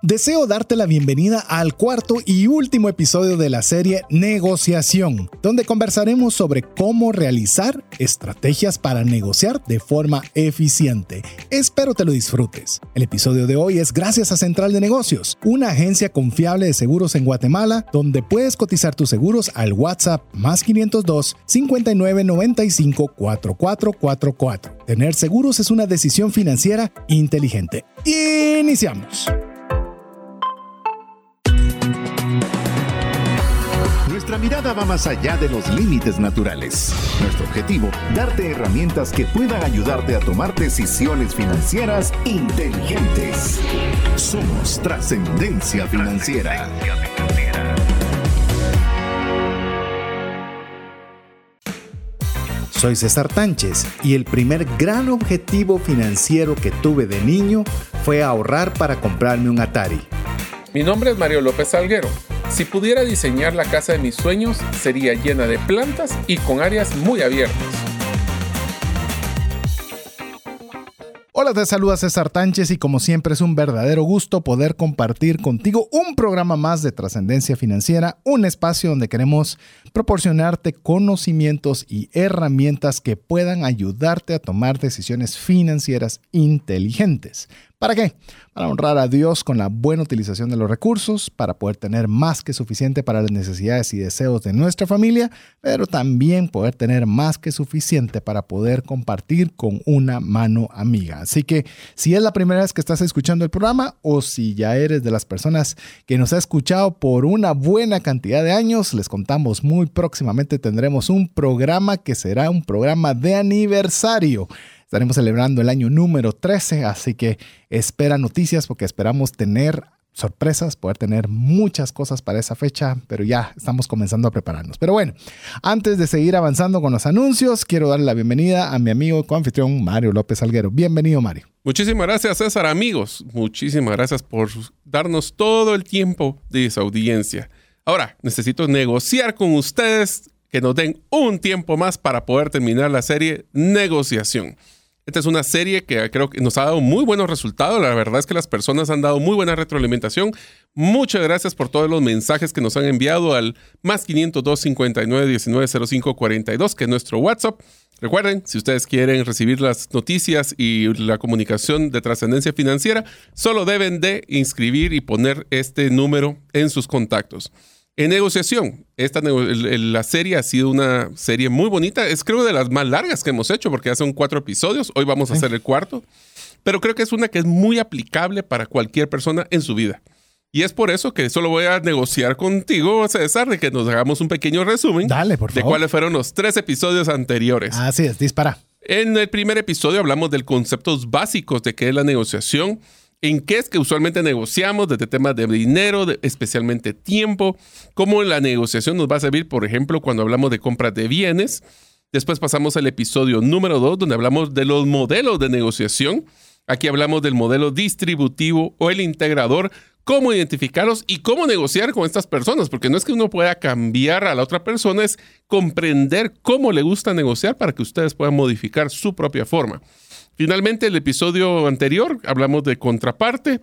Deseo darte la bienvenida al cuarto y último episodio de la serie Negociación, donde conversaremos sobre cómo realizar estrategias para negociar de forma eficiente. Espero te lo disfrutes. El episodio de hoy es gracias a Central de Negocios, una agencia confiable de seguros en Guatemala, donde puedes cotizar tus seguros al WhatsApp más 502 59 95 4444. Tener seguros es una decisión financiera inteligente. Iniciamos. Mirada va más allá de los límites naturales. Nuestro objetivo, darte herramientas que puedan ayudarte a tomar decisiones financieras inteligentes. Somos trascendencia financiera. Soy César Tánchez y el primer gran objetivo financiero que tuve de niño fue ahorrar para comprarme un Atari. Mi nombre es Mario López Alguero si pudiera diseñar la casa de mis sueños, sería llena de plantas y con áreas muy abiertas. Hola, te saluda César Tánchez y como siempre es un verdadero gusto poder compartir contigo un programa más de trascendencia financiera, un espacio donde queremos proporcionarte conocimientos y herramientas que puedan ayudarte a tomar decisiones financieras inteligentes. ¿Para qué? Para honrar a Dios con la buena utilización de los recursos, para poder tener más que suficiente para las necesidades y deseos de nuestra familia, pero también poder tener más que suficiente para poder compartir con una mano amiga. Así que si es la primera vez que estás escuchando el programa o si ya eres de las personas que nos ha escuchado por una buena cantidad de años, les contamos muy próximamente tendremos un programa que será un programa de aniversario. Estaremos celebrando el año número 13, así que espera noticias porque esperamos tener sorpresas, poder tener muchas cosas para esa fecha, pero ya estamos comenzando a prepararnos. Pero bueno, antes de seguir avanzando con los anuncios, quiero darle la bienvenida a mi amigo coanfitrión Mario López Alguero. Bienvenido, Mario. Muchísimas gracias, César, amigos. Muchísimas gracias por darnos todo el tiempo de esa audiencia. Ahora, necesito negociar con ustedes que nos den un tiempo más para poder terminar la serie Negociación. Esta es una serie que creo que nos ha dado muy buenos resultados. La verdad es que las personas han dado muy buena retroalimentación. Muchas gracias por todos los mensajes que nos han enviado al más 502 59 19 05 42, que es nuestro WhatsApp. Recuerden, si ustedes quieren recibir las noticias y la comunicación de trascendencia financiera, solo deben de inscribir y poner este número en sus contactos. En negociación, esta la serie ha sido una serie muy bonita. Es creo de las más largas que hemos hecho porque ya son cuatro episodios. Hoy vamos a hacer el cuarto. Pero creo que es una que es muy aplicable para cualquier persona en su vida. Y es por eso que solo voy a negociar contigo, César, de que nos hagamos un pequeño resumen Dale, por de cuáles fueron los tres episodios anteriores. Así es, dispara. En el primer episodio hablamos de conceptos básicos de qué es la negociación en qué es que usualmente negociamos desde temas de dinero, especialmente tiempo, cómo la negociación nos va a servir, por ejemplo, cuando hablamos de compras de bienes. Después pasamos al episodio número 2, donde hablamos de los modelos de negociación. Aquí hablamos del modelo distributivo o el integrador, cómo identificarlos y cómo negociar con estas personas, porque no es que uno pueda cambiar a la otra persona, es comprender cómo le gusta negociar para que ustedes puedan modificar su propia forma. Finalmente, el episodio anterior hablamos de contraparte.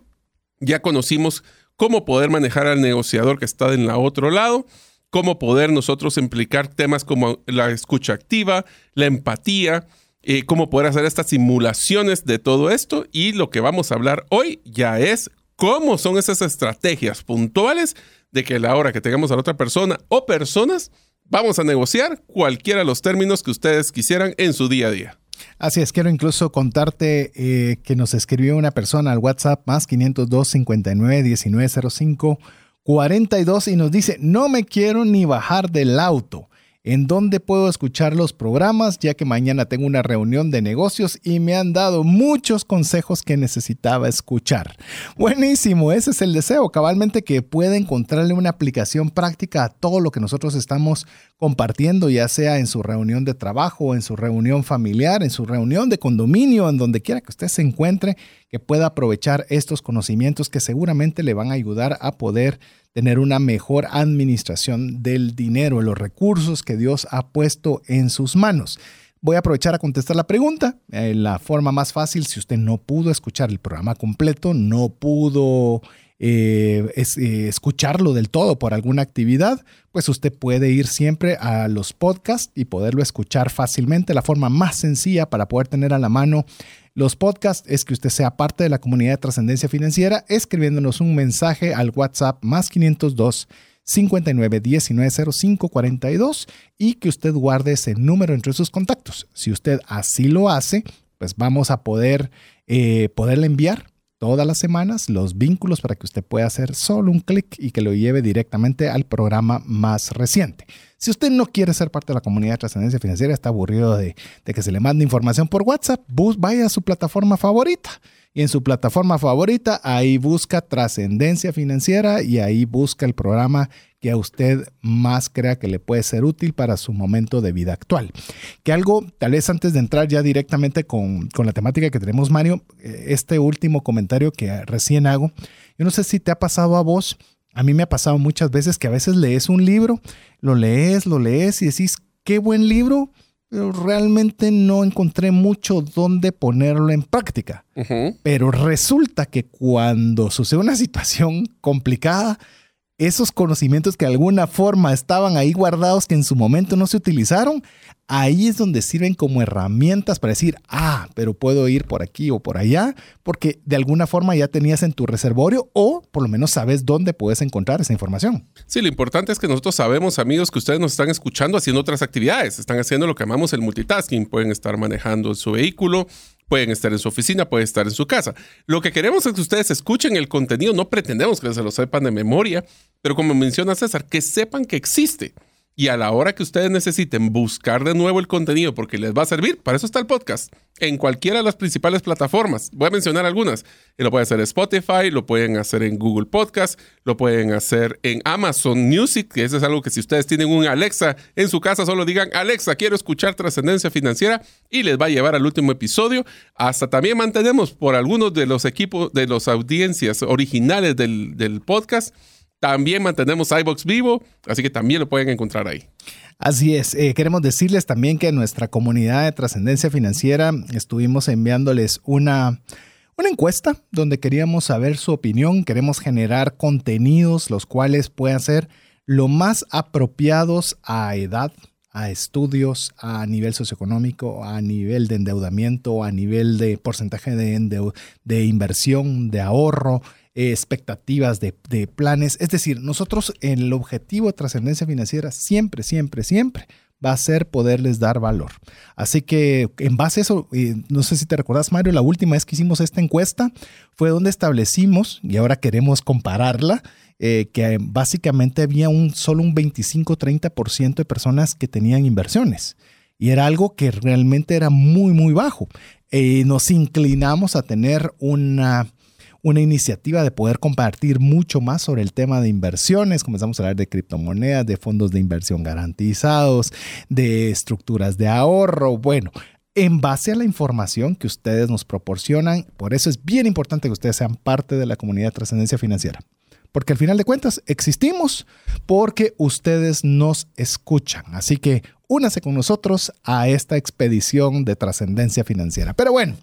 Ya conocimos cómo poder manejar al negociador que está en la otro lado, cómo poder nosotros implicar temas como la escucha activa, la empatía, eh, cómo poder hacer estas simulaciones de todo esto. Y lo que vamos a hablar hoy ya es cómo son esas estrategias puntuales de que la hora que tengamos a la otra persona o personas, vamos a negociar cualquiera de los términos que ustedes quisieran en su día a día. Así es, quiero incluso contarte eh, que nos escribió una persona al WhatsApp más 502 59 1905 42 y nos dice, no me quiero ni bajar del auto en dónde puedo escuchar los programas, ya que mañana tengo una reunión de negocios y me han dado muchos consejos que necesitaba escuchar. Buenísimo, ese es el deseo, cabalmente que pueda encontrarle una aplicación práctica a todo lo que nosotros estamos compartiendo, ya sea en su reunión de trabajo, en su reunión familiar, en su reunión de condominio, en donde quiera que usted se encuentre, que pueda aprovechar estos conocimientos que seguramente le van a ayudar a poder tener una mejor administración del dinero, los recursos que Dios ha puesto en sus manos. Voy a aprovechar a contestar la pregunta. Eh, la forma más fácil, si usted no pudo escuchar el programa completo, no pudo eh, eh, escucharlo del todo por alguna actividad, pues usted puede ir siempre a los podcasts y poderlo escuchar fácilmente. La forma más sencilla para poder tener a la mano los podcasts es que usted sea parte de la comunidad de trascendencia financiera escribiéndonos un mensaje al WhatsApp más 502 59 19 05 42 y que usted guarde ese número entre sus contactos. Si usted así lo hace, pues vamos a poder eh, poderle enviar todas las semanas los vínculos para que usted pueda hacer solo un clic y que lo lleve directamente al programa más reciente. Si usted no quiere ser parte de la comunidad de trascendencia financiera, está aburrido de, que se le mande información por WhatsApp, vaya a su plataforma favorita. Y en su plataforma favorita, ahí busca trascendencia financiera y ahí busca el programa que a usted más crea que le puede ser útil para su momento de vida actual. Que algo, tal vez antes de entrar ya directamente con, la temática que tenemos, Mario, eh, este último comentario que recién hago, yo no sé si te ha pasado a vos, a mí me ha pasado muchas veces que a veces lees un libro, lo lees, lo lees y decís, qué buen libro, pero realmente no encontré mucho dónde ponerlo en práctica. Pero resulta que cuando sucede una situación complicada, esos conocimientos que de alguna forma estaban ahí guardados que en su momento no se utilizaron, ahí es donde sirven como herramientas para decir, ah, pero puedo ir por aquí o por allá, porque de alguna forma ya tenías en tu reservorio o por lo menos sabes dónde puedes encontrar esa información. Sí, lo importante es que nosotros sabemos, amigos, que ustedes nos están escuchando haciendo otras actividades, están haciendo lo que llamamos el multitasking, pueden estar manejando su vehículo, Pueden estar en su oficina, pueden estar en su casa. Lo que queremos es que ustedes escuchen el contenido. No pretendemos que se lo sepan de memoria, pero como menciona César, que sepan que existe. Y a la hora que ustedes necesiten buscar de nuevo el contenido porque les va a servir, para eso está el podcast, en cualquiera de las principales plataformas. Voy a mencionar algunas. Lo pueden hacer en Spotify, lo pueden hacer en Google Podcast, lo pueden hacer en Amazon Music, que eso es algo que si ustedes tienen un Alexa en su casa, solo digan, Alexa, quiero escuchar trascendencia financiera y les va a llevar al último episodio. Hasta también mantenemos por algunos de los equipos, de las audiencias originales del, del podcast también mantenemos iBox vivo, así que también lo pueden encontrar ahí. Así es, eh, queremos decirles también que en nuestra comunidad de trascendencia financiera estuvimos enviándoles una, una encuesta donde queríamos saber su opinión, queremos generar contenidos los cuales puedan ser lo más apropiados a edad, a estudios, a nivel socioeconómico, a nivel de endeudamiento, a nivel de porcentaje de, de inversión, de ahorro, eh, expectativas, de, planes. Es decir, nosotros el objetivo de trascendencia financiera siempre, siempre, siempre va a ser poderles dar valor. Así que en base a eso, eh, no sé si te recuerdas, Mario, la última vez que hicimos esta encuesta fue donde establecimos, y ahora queremos compararla, eh, que básicamente había un, solo un 25-30% de personas que tenían inversiones. Y era algo que realmente era muy, muy bajo. nos inclinamos a tener una una iniciativa de poder compartir mucho más sobre el tema de inversiones. Comenzamos a hablar de criptomonedas, de fondos de inversión garantizados, de estructuras de ahorro. Bueno, en base a la información que ustedes nos proporcionan, por eso es bien importante que ustedes sean parte de la comunidad de trascendencia financiera. Porque al final de cuentas existimos porque ustedes nos escuchan. Así que únase con nosotros a esta expedición de trascendencia financiera. Pero bueno,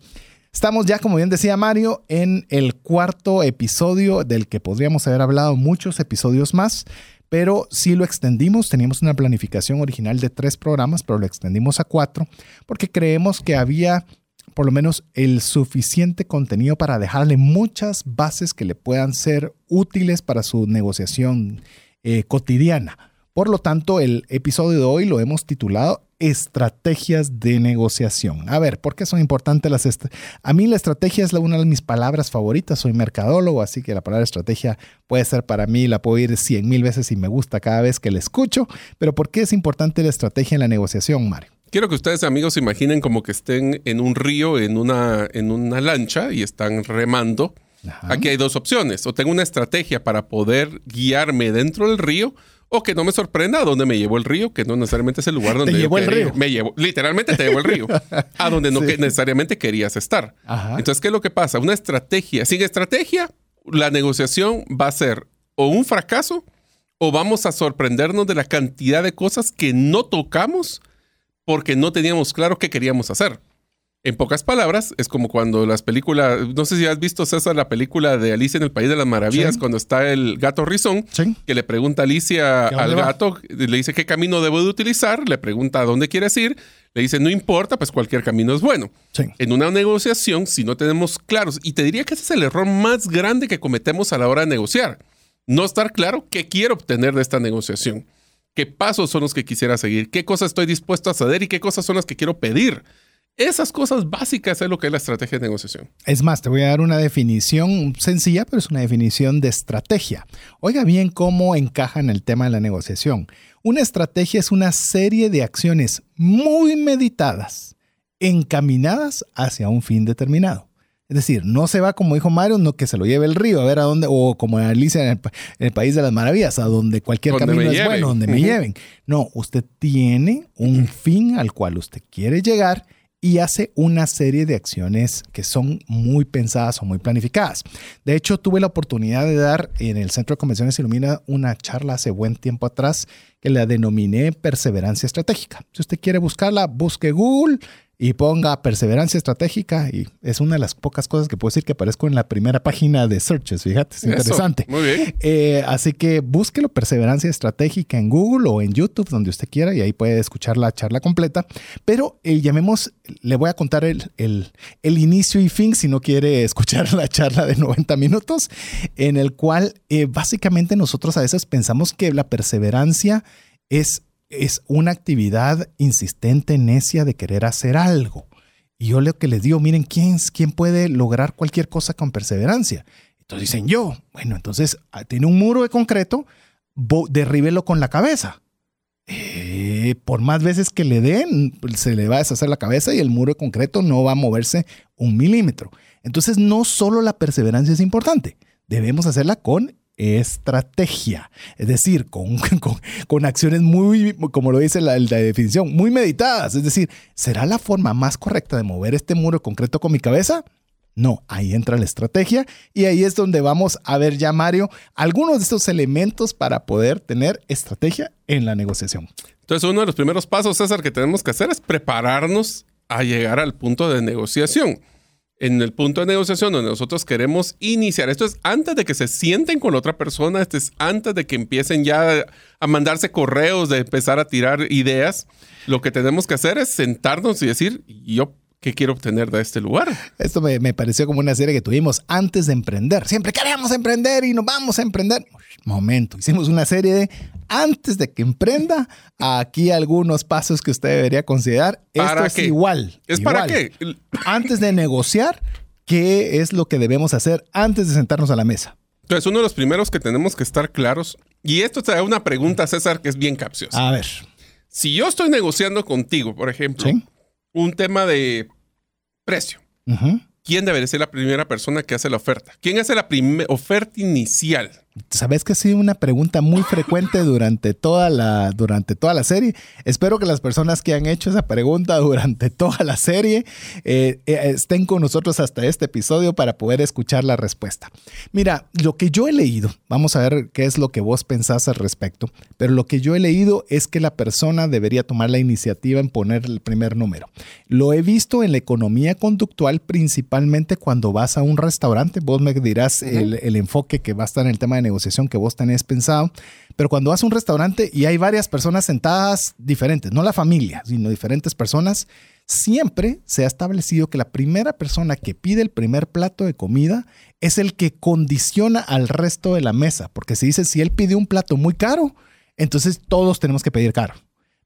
Estamos ya, como bien decía Mario, en el cuarto episodio del que podríamos haber hablado muchos episodios más, pero sí lo extendimos. Teníamos una planificación original de tres programas, pero lo extendimos a cuatro porque creemos que había por lo menos el suficiente contenido para dejarle muchas bases que le puedan ser útiles para su negociación eh, cotidiana. Por lo tanto, el episodio de hoy lo hemos titulado estrategias de negociación. A ver, ¿por qué son importantes las A mí la estrategia es una de mis palabras favoritas, soy mercadólogo, así que la palabra estrategia puede ser para mí, la puedo ir cien mil veces y me gusta cada vez que la escucho, pero ¿por qué es importante la estrategia en la negociación, Mario? Quiero que ustedes, amigos, se imaginen como que estén en un río, en una, en una lancha y están remando. Aquí hay dos opciones. O tengo una estrategia para poder guiarme dentro del río o que no me sorprenda a dónde me llevó el río, que no necesariamente es el lugar donde te llevó el río. Me llevo, literalmente te llevó el río, a donde no necesariamente querías estar. Entonces, ¿qué es lo que pasa? Una estrategia, sin estrategia, la negociación va a ser o un fracaso o vamos a sorprendernos de la cantidad de cosas que no tocamos porque no teníamos claro qué queríamos hacer. En pocas palabras, es como cuando las películas, no sé si has visto César la película de Alicia en el País de las Maravillas, Sí. cuando está el gato rizón, Sí. que le pregunta a Alicia ¿Que a dónde al gato, le dice qué camino debo de utilizar, le pregunta a dónde quieres ir, le dice no importa, pues cualquier camino es bueno. Sí. En una negociación, si no tenemos claros, y te diría que ese es el error más grande que cometemos a la hora de negociar, no estar claro qué quiero obtener de esta negociación, qué pasos son los que quisiera seguir, qué cosas estoy dispuesto a ceder y qué cosas son las que quiero pedir. Esas cosas básicas es lo que es la estrategia de negociación. Es más, te voy a dar una definición sencilla, pero es una definición de estrategia. Oiga bien cómo encaja en el tema de la negociación. Una estrategia es una serie de acciones muy meditadas, encaminadas hacia un fin determinado. Es decir, no se va como dijo Mario, no que se lo lleve el río, a ver a dónde, o como Alicia en el, en el País de las Maravillas, a donde cualquier Donde camino es lleven. bueno, donde me lleven. No, usted tiene un fin al cual usted quiere llegar y hace una serie de acciones que son muy pensadas o muy planificadas. De hecho, tuve la oportunidad de dar en el Centro de Convenciones Ilumina una charla hace buen tiempo atrás que la denominé perseverancia estratégica. Si usted quiere buscarla, busque Google y ponga perseverancia estratégica y es una de las pocas cosas que puedo decir que aparezco en la primera página de searches, fíjate, es Eso, interesante. Muy bien. Eh, así que búsquelo perseverancia estratégica en Google o en YouTube, donde usted quiera, y ahí puede escuchar la charla completa. Pero eh, llamemos, le voy a contar el, el- el inicio y fin si no quiere escuchar la charla de 90 minutos, en el cual eh, básicamente nosotros a veces pensamos que la perseverancia es, es una actividad insistente, necia de querer hacer algo. Y yo lo que les digo, miren, ¿quién, ¿quién puede lograr cualquier cosa con perseverancia? Entonces dicen yo, bueno, entonces ah, tiene un muro de concreto, derríbelo con la cabeza. Eh, por más veces que le den, se le va a deshacer la cabeza y el muro de concreto no va a moverse un milímetro. Entonces no solo la perseverancia es importante, debemos hacerla con estrategia, es decir, con, con, acciones muy, como lo dice la, definición, muy meditadas. Es decir, ¿será la forma más correcta de mover este muro concreto con mi cabeza? No, ahí entra la estrategia y ahí es donde vamos a ver ya, Mario, algunos de estos elementos para poder tener estrategia en la negociación. Entonces, uno de los primeros pasos, César, que tenemos que hacer es prepararnos a llegar al punto de negociación. En el punto de negociación donde nosotros queremos iniciar, esto es antes de que se sienten con otra persona, esto es antes de que empiecen ya a mandarse correos, de empezar a tirar ideas, lo que tenemos que hacer es sentarnos y decir, yo, ¿qué quiero obtener de este lugar? Esto me, me pareció como una serie que tuvimos antes de emprender. Siempre queremos emprender y nos vamos a emprender. Momento, hicimos una serie de antes de que emprenda, aquí algunos pasos que usted debería considerar. Esto ¿Para es qué? igual. ¿Es para qué? Antes de negociar, ¿qué es lo que debemos hacer antes de sentarnos a la mesa? Entonces, uno de los primeros que tenemos que estar claros, y esto te da una pregunta, César, que es bien capciosa. A ver. Si yo estoy negociando contigo, por ejemplo, Sí. Un tema de precio. ¿quién debería ser la primera persona que hace la oferta? ¿Quién hace la oferta inicial? Sabes que ha sido una pregunta muy frecuente durante toda la durante toda la serie. Espero que las personas que han hecho esa pregunta durante toda la serie eh, eh, estén con nosotros hasta este episodio para poder escuchar la respuesta. Mira, lo que yo he leído, vamos a ver qué es lo que vos pensás al respecto, pero lo que yo he leído es que la persona debería tomar la iniciativa en poner el primer número. Lo he visto en la economía conductual principalmente cuando vas a un restaurante. Vos me dirás el, el enfoque que va a estar en el tema de negociación que vos tenés pensado. Pero cuando vas a un restaurante y hay varias personas sentadas diferentes, no la familia, sino diferentes personas, siempre se ha establecido que la primera persona que pide el primer plato de comida es el que condiciona al resto de la mesa. Porque se dice, si él pide un plato muy caro, entonces todos tenemos que pedir caro.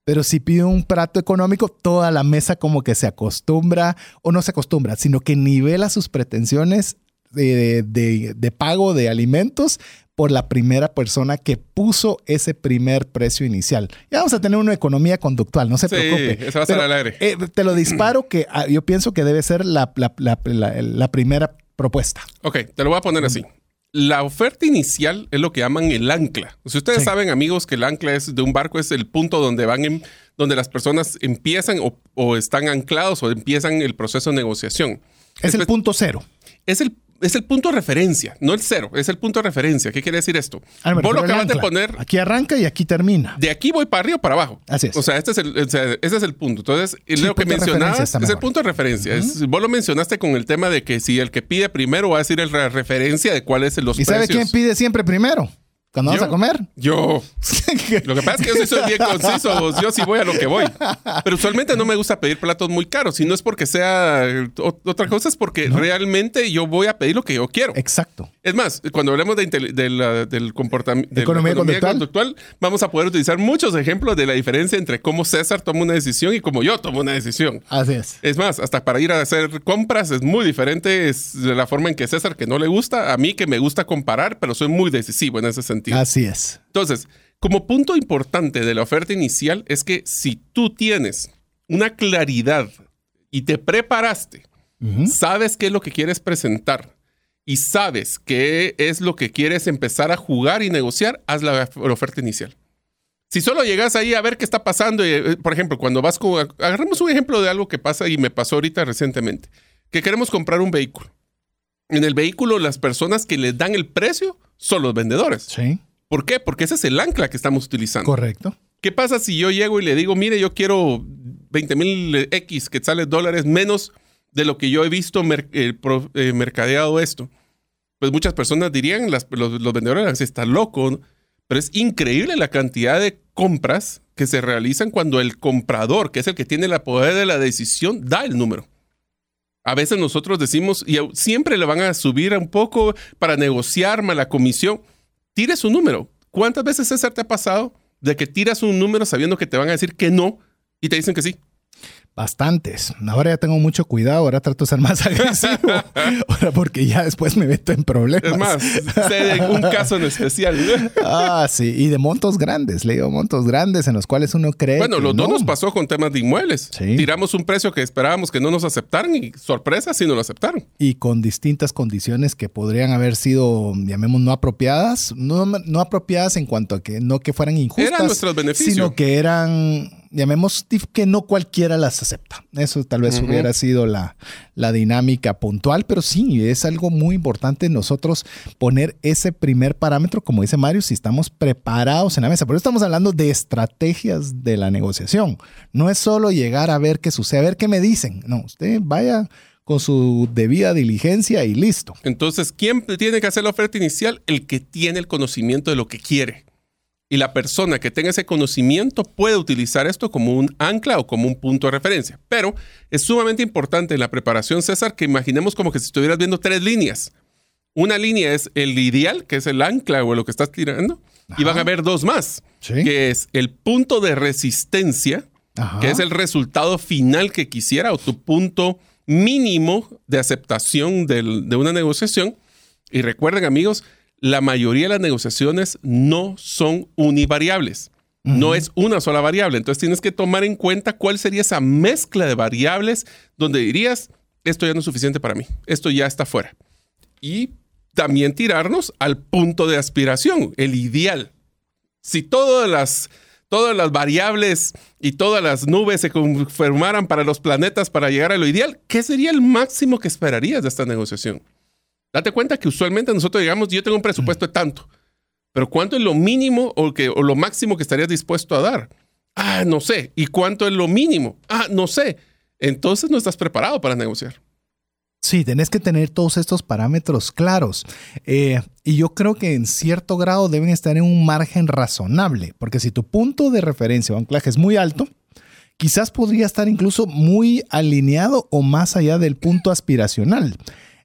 Pero si pide un plato económico, toda la mesa como que se acostumbra, o no se acostumbra, sino que nivela sus pretensiones de, pago de alimentos por la primera persona que puso ese primer precio inicial. Ya vamos a tener una economía conductual, no se Sí, preocupe. eso va a al aire. eh, te lo disparo que ah, yo pienso que debe ser la, la- la- la- la primera propuesta. Ok, te lo voy a poner así. La oferta inicial es lo que llaman el ancla. Si ustedes Sí. saben, amigos, que el ancla es de un barco, es el punto donde van, en- donde las personas empiezan o, o están anclados o empiezan el proceso de negociación. Es el punto cero. es el, es el punto de referencia, no el cero, es el punto de referencia. ¿Qué quiere decir esto? Ah, Vos lo acabas de poner, Aquí arranca y aquí termina. de aquí voy para arriba o para abajo. Así es. O sea, este es el, o sea, ese es el punto. Entonces, Sí, lo que mencionabas es el punto de referencia. Es- vos lo mencionaste con el tema de que si el que pide primero va a decir la referencia de cuáles son los ¿Y sabe quién pide siempre primero? Cuando Yo. vamos a comer. Yo. Lo que pasa es que yo soy bien conciso, vos, yo sí voy a lo que voy. Pero usualmente no me gusta pedir platos muy caros, si no es porque sea otra cosa, es porque realmente yo voy a pedir lo que yo quiero. Exacto. Es más, cuando hablemos de, de la- del comportamiento de la Economía conductual. vamos a poder utilizar muchos ejemplos de la diferencia entre cómo César toma una decisión y cómo yo tomo una decisión. Así es. Es más, hasta para ir a hacer compras es muy diferente es de la forma en que César, que no le gusta, a mí que me gusta comparar, pero soy muy decisivo en ese sentido. Así es. Entonces, como punto importante de la oferta inicial es que si tú tienes una claridad y te preparaste, sabes qué es lo que quieres presentar y sabes qué es lo que quieres empezar a jugar y negociar, haz la, oferta inicial. Si solo llegas ahí a ver qué está pasando, eh, por ejemplo, cuando vas con... Agarremos un ejemplo de algo que pasa y me pasó ahorita recientemente, que queremos comprar un vehículo. En el vehículo las personas que les dan el precio son los vendedores. Sí. ¿Por qué? Porque ese es el ancla que estamos utilizando. Correcto. ¿Qué pasa si yo llego y le digo, mire, yo quiero 20 mil X quetzales dólares menos de lo que yo he visto mer- eh, pro- eh, mercadeado esto? Pues muchas personas dirían, las- los, los vendedores dirán, "Sí, está loco, ¿no?". pero es increíble la cantidad de compras que se realizan cuando el comprador, que es el que tiene la poder de la decisión, da el número. A veces nosotros decimos, y siempre le van a subir un poco para negociar la comisión. Tire su número. ¿Cuántas veces, César, te ha pasado de que tiras un número sabiendo que te van a decir que no y te dicen que sí? Bastantes. Ahora ya tengo mucho cuidado. Ahora trato de ser más agresivo. Ahora porque ya después me meto en problemas. Es más, sé de un caso en especial. Ah, sí. Y de montos grandes. Le digo montos grandes en los cuales uno cree. Bueno, los dos no. nos pasó con temas de inmuebles. Sí. Tiramos un precio que esperábamos que no nos aceptaran y sorpresa, sí nos lo aceptaron. y con distintas condiciones que podrían haber sido, llamemos, no apropiadas, no, no apropiadas en cuanto a que no que fueran injustas, Eran nuestros beneficios. sino que eran, llamemos, que no cualquiera las acepta. Eso tal vez hubiera sido la, la dinámica puntual, pero sí, es algo muy importante nosotros poner ese primer parámetro, como dice Mario, si estamos preparados en la mesa. Por eso estamos hablando de estrategias de la negociación. No es solo llegar a ver qué sucede, a ver qué me dicen. No, usted vaya con su debida diligencia y listo. Entonces, ¿quién tiene que hacer la oferta inicial? El que tiene el conocimiento de lo que quiere. Y la persona que tenga ese conocimiento puede utilizar esto como un ancla o como un punto de referencia. Pero es sumamente importante en la preparación, César, que imaginemos como que si estuvieras viendo tres líneas. Una línea es el ideal, que es el ancla o lo que estás tirando, y van a haber dos más, Sí. que es el punto de resistencia, Ajá. que es el resultado final que quisiera o tu punto mínimo de aceptación del- de una negociación. Y recuerden amigos, la mayoría de las negociaciones no son univariables. No es una sola variable. Entonces tienes que tomar en cuenta cuál sería esa mezcla de variables donde dirías, esto ya no es suficiente para mí, esto ya está fuera. Y también tirarnos al punto de aspiración, el ideal. Si todas las, todas las variables y todas las nubes se conformaran para los planetas para llegar a lo ideal, ¿qué sería el máximo que esperarías de esta negociación? Date cuenta que usualmente nosotros digamos, yo tengo un presupuesto de tanto, pero ¿cuánto es lo mínimo o, que, o lo máximo que estarías dispuesto a dar? Ah, no sé. ¿Y cuánto es lo mínimo? Ah, no sé. Entonces no estás preparado para negociar. Sí, tenés que tener todos estos parámetros claros. Eh, y yo creo que en cierto grado deben estar en un margen razonable, porque si tu punto de referencia o anclaje es muy alto, quizás podría estar incluso muy alineado o más allá del punto aspiracional.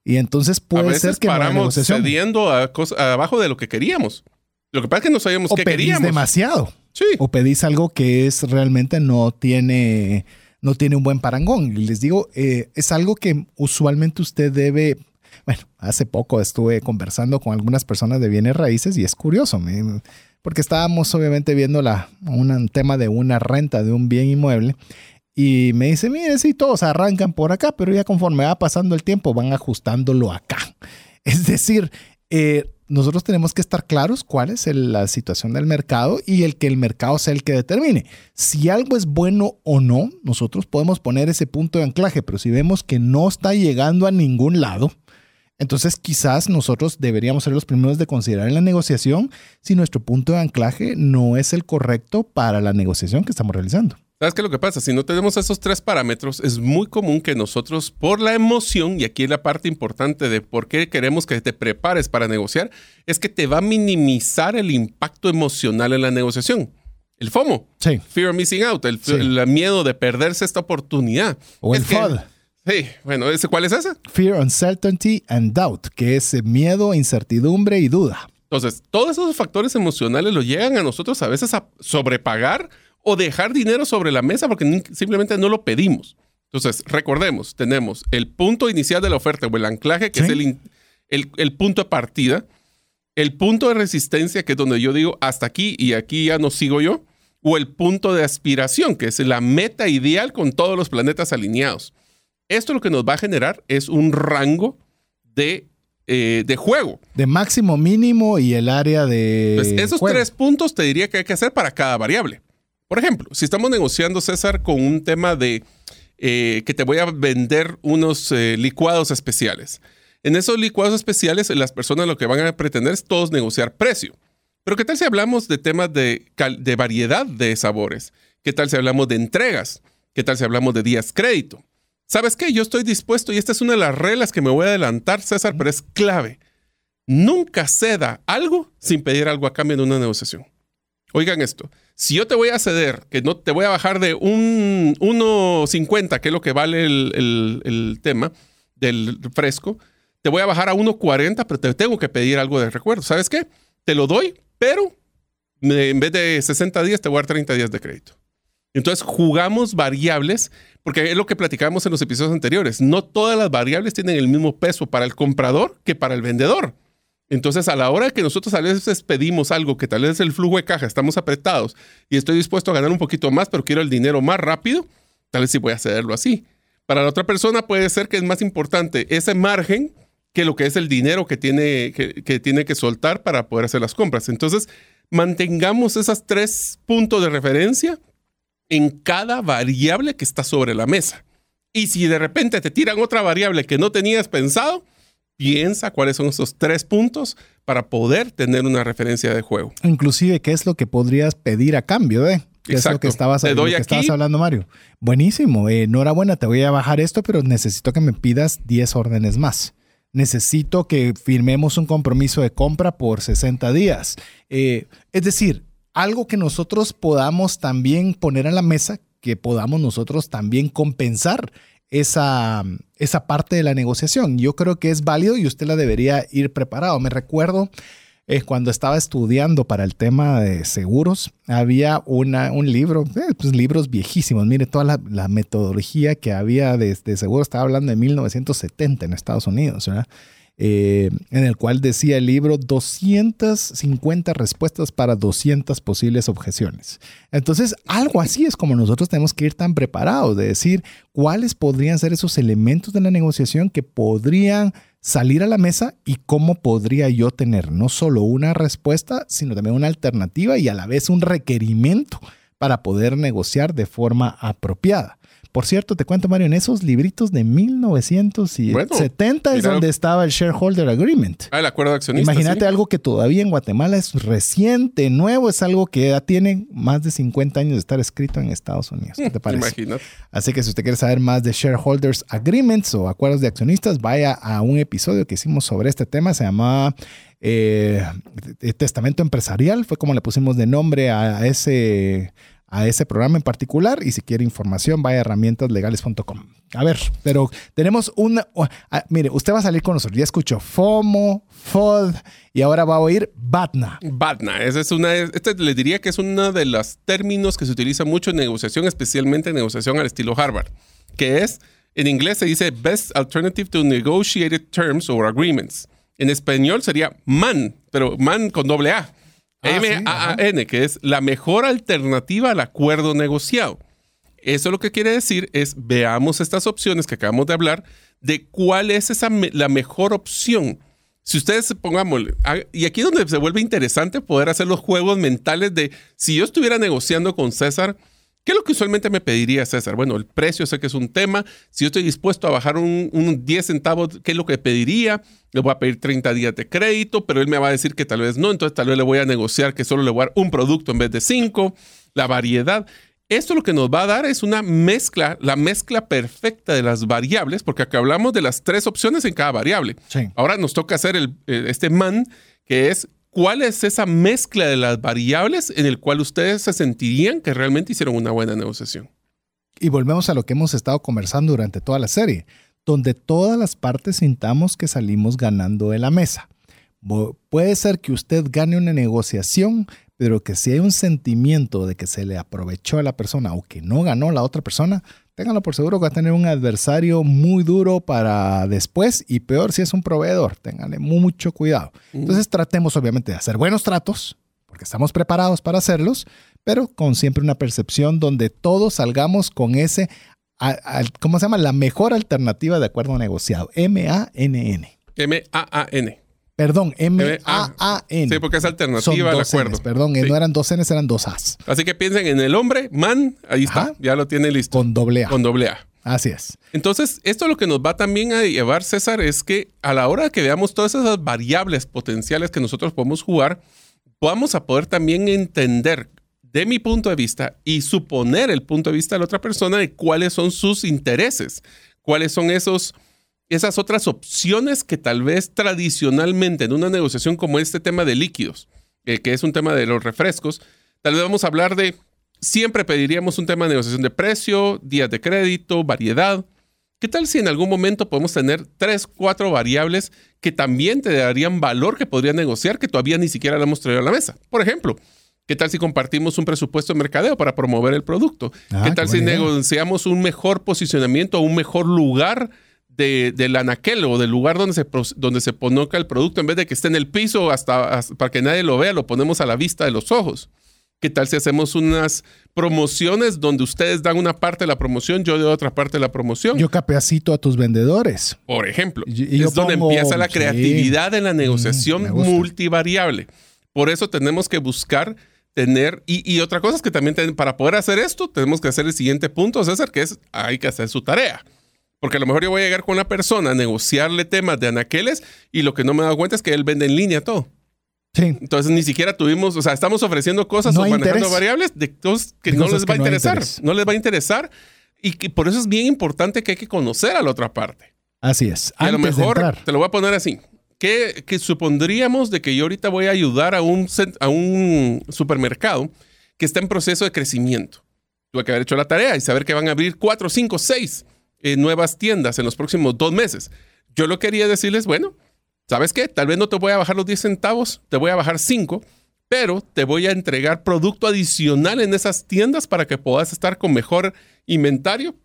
Y entonces a puede veces ser que paramos negociación cediendo a cosas abajo de lo que queríamos. Lo que pasa es que no sabíamos o qué pedís queríamos. demasiado Sí. o pedís algo que es realmente no tiene, no tiene un buen parangón. Y les digo, eh, es algo que usualmente usted debe. Bueno, hace poco estuve conversando con algunas personas de bienes raíces y es curioso, me- porque estábamos obviamente viendo la, un tema de una renta de un bien inmueble y me dice, mire, sí, todos arrancan por acá, pero ya conforme va pasando el tiempo van ajustándolo acá. Es decir, eh, nosotros tenemos que estar claros cuál es la situación del mercado y el que el mercado sea el que determine. Si algo es bueno o no, nosotros podemos poner ese punto de anclaje, pero si vemos que no está llegando a ningún lado, Entonces quizás nosotros deberíamos ser los primeros de considerar en la negociación si nuestro punto de anclaje no es el correcto para la negociación que estamos realizando. ¿Sabes qué es lo que pasa? Si no tenemos esos tres parámetros, es muy común que nosotros, por la emoción, y aquí es la parte importante de por qué queremos que te prepares para negociar, es que te va a minimizar el impacto emocional en la negociación. El FOMO. Sí. Fear of missing out. El, Sí. el miedo de perderse esta oportunidad. O el Es que- FUD. Sí, bueno, ¿ese, ¿cuál es ese? Fear, uncertainty and doubt, que es eh, miedo, incertidumbre y duda. Entonces, todos esos factores emocionales lo llegan a nosotros a veces a sobrepagar o dejar dinero sobre la mesa porque simplemente no lo pedimos. Entonces, recordemos, tenemos el punto inicial de la oferta o el anclaje, que Sí. es el, el- el punto de partida, el punto de resistencia, que es donde yo digo hasta aquí y aquí ya no sigo yo, o el punto de aspiración, que es la meta ideal con todos los planetas alineados. Esto lo que nos va a generar es un rango de, eh, de juego. De máximo, mínimo y el área de. Pues esos juego. tres puntos te diría que hay que hacer para cada variable. Por ejemplo, si estamos negociando, César, con un tema de eh, que te voy a vender unos eh, licuados especiales. En esos licuados especiales, las personas lo que van a pretender es todos negociar precio. Pero ¿qué tal si hablamos de temas de, de variedad de sabores? ¿Qué tal si hablamos de entregas? ¿Qué tal si hablamos de días crédito? ¿Sabes qué? Yo estoy dispuesto, y esta es una de las reglas que me voy a adelantar, César, pero es clave. Nunca ceda algo sin pedir algo a cambio en una negociación. Oigan esto, si yo te voy a ceder, que no te voy a bajar de un 1.50, que es lo que vale el, el- tema del fresco, te voy a bajar a 1.40, pero te tengo que pedir algo de recuerdo. ¿Sabes qué? Te lo doy, pero en vez de 60 días te voy a dar 30 días de crédito. Entonces jugamos variables, porque es lo que platicábamos en los episodios anteriores. No todas las variables tienen el mismo peso para el comprador que para el vendedor. Entonces, a la hora que nosotros a veces pedimos algo que tal vez es el flujo de caja, estamos apretados y estoy dispuesto a ganar un poquito más, pero quiero el dinero más rápido, tal vez sí voy a cederlo así. Para la otra persona puede ser que es más importante ese margen que lo que es el dinero que tiene que, que tiene que soltar para poder hacer las compras. Entonces, mantengamos esos tres puntos de referencia en cada variable que está sobre la mesa. Y si de repente te tiran otra variable que no tenías pensado, piensa cuáles son esos tres puntos para poder tener una referencia de juego. Inclusive, ¿qué es lo que podrías pedir a cambio de? ¿Qué es lo Exacto. que estabas, lo que estabas hablando, Mario? Buenísimo. Eh, enhorabuena, te voy a bajar esto, pero necesito que me pidas 10 órdenes más. Necesito que firmemos un compromiso de compra por 60 días. Eh, es decir, algo que nosotros podamos también poner a la mesa, que podamos nosotros también compensar esa, esa parte de la negociación. Yo creo que es válido y usted la debería ir preparado. Me recuerdo eh, cuando estaba estudiando para el tema de seguros, había una, un libro, eh, pues libros viejísimos. Mire, toda la, metodología que había de, de seguros, estaba hablando de 1970 en Estados Unidos, ¿verdad? Eh, en el cual decía el libro 250 respuestas para 200 posibles objeciones. Entonces, algo así es como nosotros tenemos que ir tan preparados de decir cuáles podrían ser esos elementos de la negociación que podrían salir a la mesa y cómo podría yo tener no solo una respuesta, sino también una alternativa y a la vez un requerimiento para poder negociar de forma apropiada. Por cierto, te cuento, Mario, en esos libritos de 1970 es mira. donde estaba el Shareholder Agreement. Ah, el acuerdo de accionistas. Imagínate sí. algo que todavía en Guatemala es reciente, nuevo, es algo que ya tiene más de 50 años de estar escrito en Estados Unidos. ¿Qué te parece? Imagínate. Así que si usted quiere saber más de Shareholders Agreements o acuerdos de accionistas, vaya a un episodio que hicimos sobre este tema. Se llamaba eh, Testamento Empresarial. Fue como le pusimos de nombre a ese, a ese programa en particular. Y si quiere información, vaya a herramientaslegales.com. A ver, pero tenemos una... ah, mire, usted va a salir con nosotros. Ya escuchó FOMO, FOD y ahora va a oír BATNA. BATNA, esa es una, este le diría que es uno de los términos que se utiliza mucho en negociación, especialmente en negociación al estilo Harvard, que es, en inglés se dice Best Alternative to Negotiated Terms or Agreements. En español sería MAN, pero MAN con doble A. Ah, sí, M-A-A-N, que es la mejor alternativa al acuerdo negociado. Eso lo que quiere decir es, veamos estas opciones que acabamos de hablar, de cuál es esa me- la mejor opción. Si ustedes pongamos, y aquí es donde se vuelve interesante poder hacer los juegos mentales de, si yo estuviera negociando con César ¿Qué es lo que usualmente me pediría César? Bueno, el precio sé que es un tema. Si yo estoy dispuesto a bajar un, un 10 centavos, ¿qué es lo que pediría? Le voy a pedir 30 días de crédito, pero él me va a decir que tal vez no. Entonces tal vez le voy a negociar que solo le voy a dar un producto en vez de cinco. La variedad. Esto lo que nos va a dar es una mezcla, la mezcla perfecta de las variables, porque acá hablamos de las tres opciones en cada variable. Ahora nos toca hacer el, este man, que es cuál es esa mezcla de las variables en el cual ustedes se sentirían que realmente hicieron una buena negociación. Y volvemos a lo que hemos estado conversando durante toda la serie, donde todas las partes sintamos que salimos ganando de la mesa. Puede ser que usted gane una negociación, pero que si hay un sentimiento de que se le aprovechó a la persona o que no ganó la otra persona, ténganlo por seguro que va a tener un adversario muy duro para después y peor si es un proveedor, ténganle mucho cuidado. Entonces tratemos obviamente de hacer buenos tratos, porque estamos preparados para hacerlos, pero con siempre una percepción donde todos salgamos con ese, ¿cómo se llama? La mejor alternativa de acuerdo negociado, M-A-N-N. M-A-A-N. Perdón, M-A-A-N. Sí, porque es alternativa al acuerdo. perdón, no eran dos N's, eran dos A's. Así que piensen en el hombre, man, ahí está, ya lo tiene listo. Con doble A. Con doble A. Así es. Entonces, esto lo que nos va también a llevar, César, es que a la hora que veamos todas esas variables potenciales que nosotros podemos jugar, vamos a poder también entender de mi punto de vista y suponer el punto de vista de la otra persona de cuáles son sus intereses, cuáles son esos esas otras opciones que tal vez tradicionalmente en una negociación como este tema de líquidos, eh, que es un tema de los refrescos, tal vez vamos a hablar de, siempre pediríamos un tema de negociación de precio, días de crédito, variedad. ¿Qué tal si en algún momento podemos tener tres, cuatro variables que también te darían valor que podrían negociar que todavía ni siquiera le hemos traído a la mesa? Por ejemplo, ¿Qué tal si compartimos un presupuesto de mercadeo para promover el producto? Ah, ¿Qué tal si negociamos un mejor posicionamiento, un mejor lugar de, del anaquel o del lugar donde se, donde se ponoca el producto, en vez de que esté en el piso hasta, para que nadie lo vea, lo ponemos a la vista de los ojos. ¿Qué tal si hacemos unas promociones donde ustedes dan una parte de la promoción, yo doy otra parte de la promoción? Yo capacito a tus vendedores. Por ejemplo. Y, es donde empieza la creatividad en la negociación multivariable. Por eso tenemos que buscar tener, y, otra cosa es que también para poder hacer esto, tenemos que hacer el siguiente punto, César, que es hay que hacer su tarea. Porque a lo mejor yo voy a llegar con una persona a negociarle temas de anaqueles y lo que no me he dado cuenta es que él vende en línea todo. Sí. Entonces ni siquiera tuvimos, o sea, estamos ofreciendo cosas o manejando variables de cosas que no les va a interesar. No, les va a interesar. Y que por eso es bien importante que hay que conocer a la otra parte. Así es. a lo mejor, te lo voy a poner así. ¿Qué, que supondríamos de que yo ahorita voy a ayudar a un, a un supermercado que está en proceso de crecimiento? Tuve que haber hecho la tarea y saber que van a abrir cuatro, cinco, seis nuevas tiendas en los próximos dos meses. Yo lo quería decirles, bueno, ¿sabes qué? Tal vez no te voy a bajar los 10 centavos, te voy a bajar 5, pero te voy a entregar producto adicional en esas tiendas para que puedas estar con mejor inventario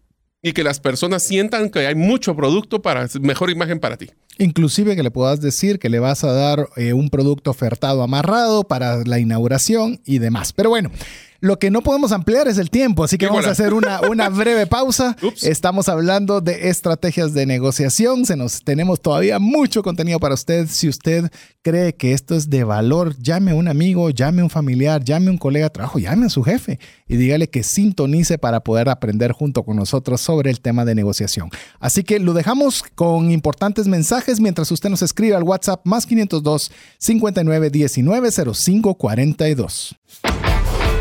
y que las personas sientan que hay mucho producto para mejor imagen para ti. Inclusive que le puedas decir que le vas a dar eh, un producto ofertado amarrado para la inauguración y demás. Pero bueno, lo que no podemos ampliar es el tiempo, así que vamos a hacer una, una breve pausa. Estamos hablando de estrategias de negociación. Se nos, tenemos todavía mucho contenido para usted. Si usted cree que esto es de valor, llame a un amigo, llame a un familiar, llame a un colega de trabajo, llame a su jefe y dígale que sintonice para poder aprender junto con nosotros sobre el tema de negociación. Así que lo dejamos con importantes mensajes mientras usted nos escribe al WhatsApp más 502 59 19 05 42.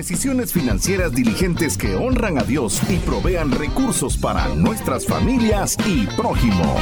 Decisiones financieras diligentes que honran a Dios y provean recursos para nuestras familias y prójimo.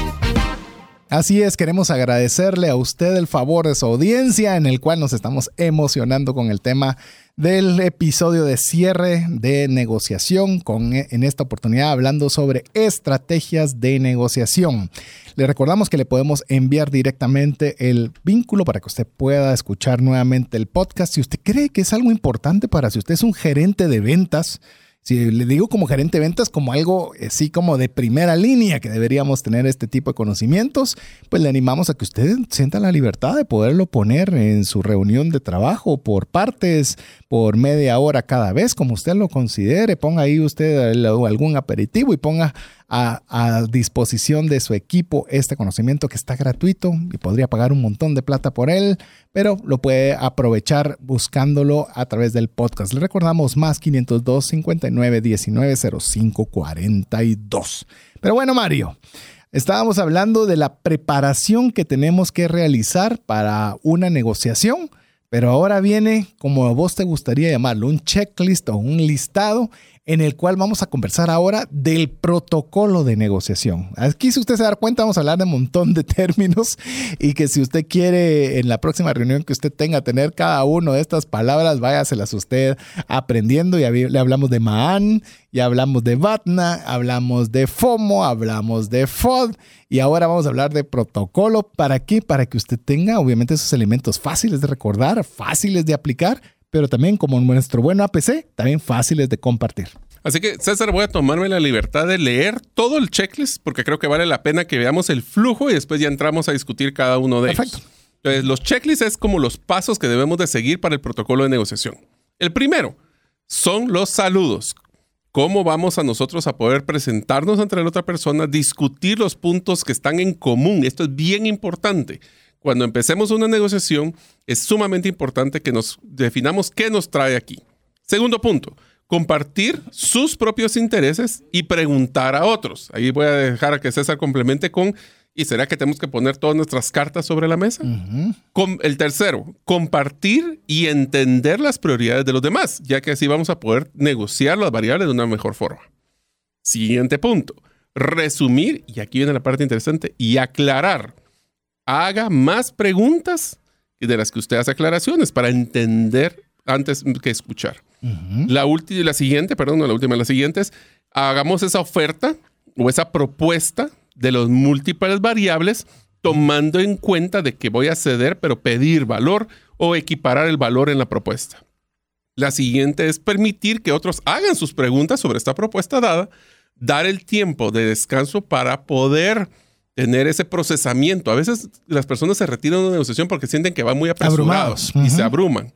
Así es, queremos agradecerle a usted el favor de su audiencia en el cual nos estamos emocionando con el tema del episodio de cierre de negociación, con en esta oportunidad hablando sobre estrategias de negociación. Le recordamos que le podemos enviar directamente el vínculo para que usted pueda escuchar nuevamente el podcast. Si usted cree que es algo importante para si usted es un gerente de ventas, si le digo como gerente de ventas como algo así eh, como de primera línea que deberíamos tener este tipo de conocimientos, pues le animamos a que usted sienta la libertad de poderlo poner en su reunión de trabajo por partes, por media hora cada vez, como usted lo considere. Ponga ahí usted algún aperitivo y ponga a, disposición de su equipo este conocimiento que está gratuito y podría pagar un montón de plata por él, pero lo puede aprovechar buscándolo a través del podcast. Le recordamos más 502 59 19 05 42. Pero bueno, Mario. Estábamos hablando de la preparación que tenemos que realizar para una negociación, pero ahora viene, como a vos te gustaría llamarlo, un checklist o un listado en el cual vamos a conversar ahora del protocolo de negociación. Aquí, si usted se da cuenta, vamos a hablar de un montón de términos y que si usted quiere en la próxima reunión que usted tenga tener cada una de estas palabras, váyaselas usted aprendiendo. Ya le hablamos de Maan, ya hablamos de Batna, hablamos de FOMO, hablamos de FOD y ahora vamos a hablar de protocolo. ¿Para qué? Para que usted tenga, obviamente, esos elementos fáciles de recordar, fáciles de aplicar pero también como nuestro buen APC, también fáciles de compartir. Así que César, voy a tomarme la libertad de leer todo el checklist porque creo que vale la pena que veamos el flujo y después ya entramos a discutir cada uno de ellos. Entonces, los checklists es como los pasos que debemos de seguir para el protocolo de negociación. El primero son los saludos. ¿Cómo vamos a nosotros a poder presentarnos ante la otra persona, discutir los puntos que están en común? Esto es bien importante cuando empecemos una negociación, es sumamente importante que nos definamos qué nos trae aquí. Segundo punto, compartir sus propios intereses y preguntar a otros. Ahí voy a dejar a que César complemente con, ¿y será que tenemos que poner todas nuestras cartas sobre la mesa? el tercero, compartir y entender las prioridades de los demás, ya que así vamos a poder negociar las variables de una mejor forma. Siguiente punto, resumir, y aquí viene la parte interesante, y aclarar haga más preguntas de las que usted hace aclaraciones para entender antes que escuchar. La última, la siguiente, perdón, no la última, la siguiente es hagamos esa oferta o esa propuesta de los múltiples variables tomando en cuenta de que voy a ceder pero pedir valor o equiparar el valor en la propuesta. La siguiente es permitir que otros hagan sus preguntas sobre esta propuesta dada, dar el tiempo de descanso para poder tener ese procesamiento. A veces las personas se retiran de una negociación porque sienten que van muy apresurados y se abruman.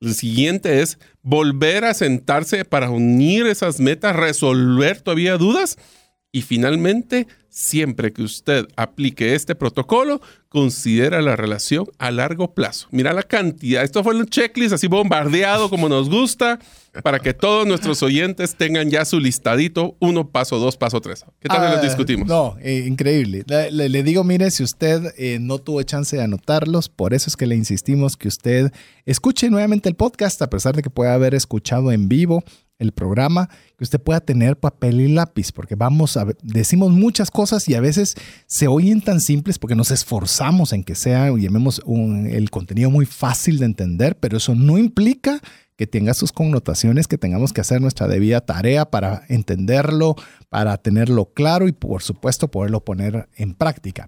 El siguiente es volver a sentarse para unir esas metas, resolver todavía dudas y finalmente, siempre que usted aplique este protocolo, considera la relación a largo plazo. Mira la cantidad. Esto fue un checklist así bombardeado como nos gusta para que todos nuestros oyentes tengan ya su listadito, uno, paso dos, paso tres. ¿Qué tal ah, discutimos? No, eh, increíble. Le, digo, mire, si usted eh, no tuvo chance de anotarlos, por eso es que le insistimos que usted escuche nuevamente el podcast, a pesar de que pueda haber escuchado en vivo el programa, que usted pueda tener papel y lápiz, porque vamos a decimos muchas cosas y a veces se oyen tan simples porque nos esforzamos en que sea, llamemos el contenido muy fácil de entender, pero eso no implica que tenga sus connotaciones, que tengamos que hacer nuestra debida tarea para entenderlo, para tenerlo claro y por supuesto poderlo poner en práctica.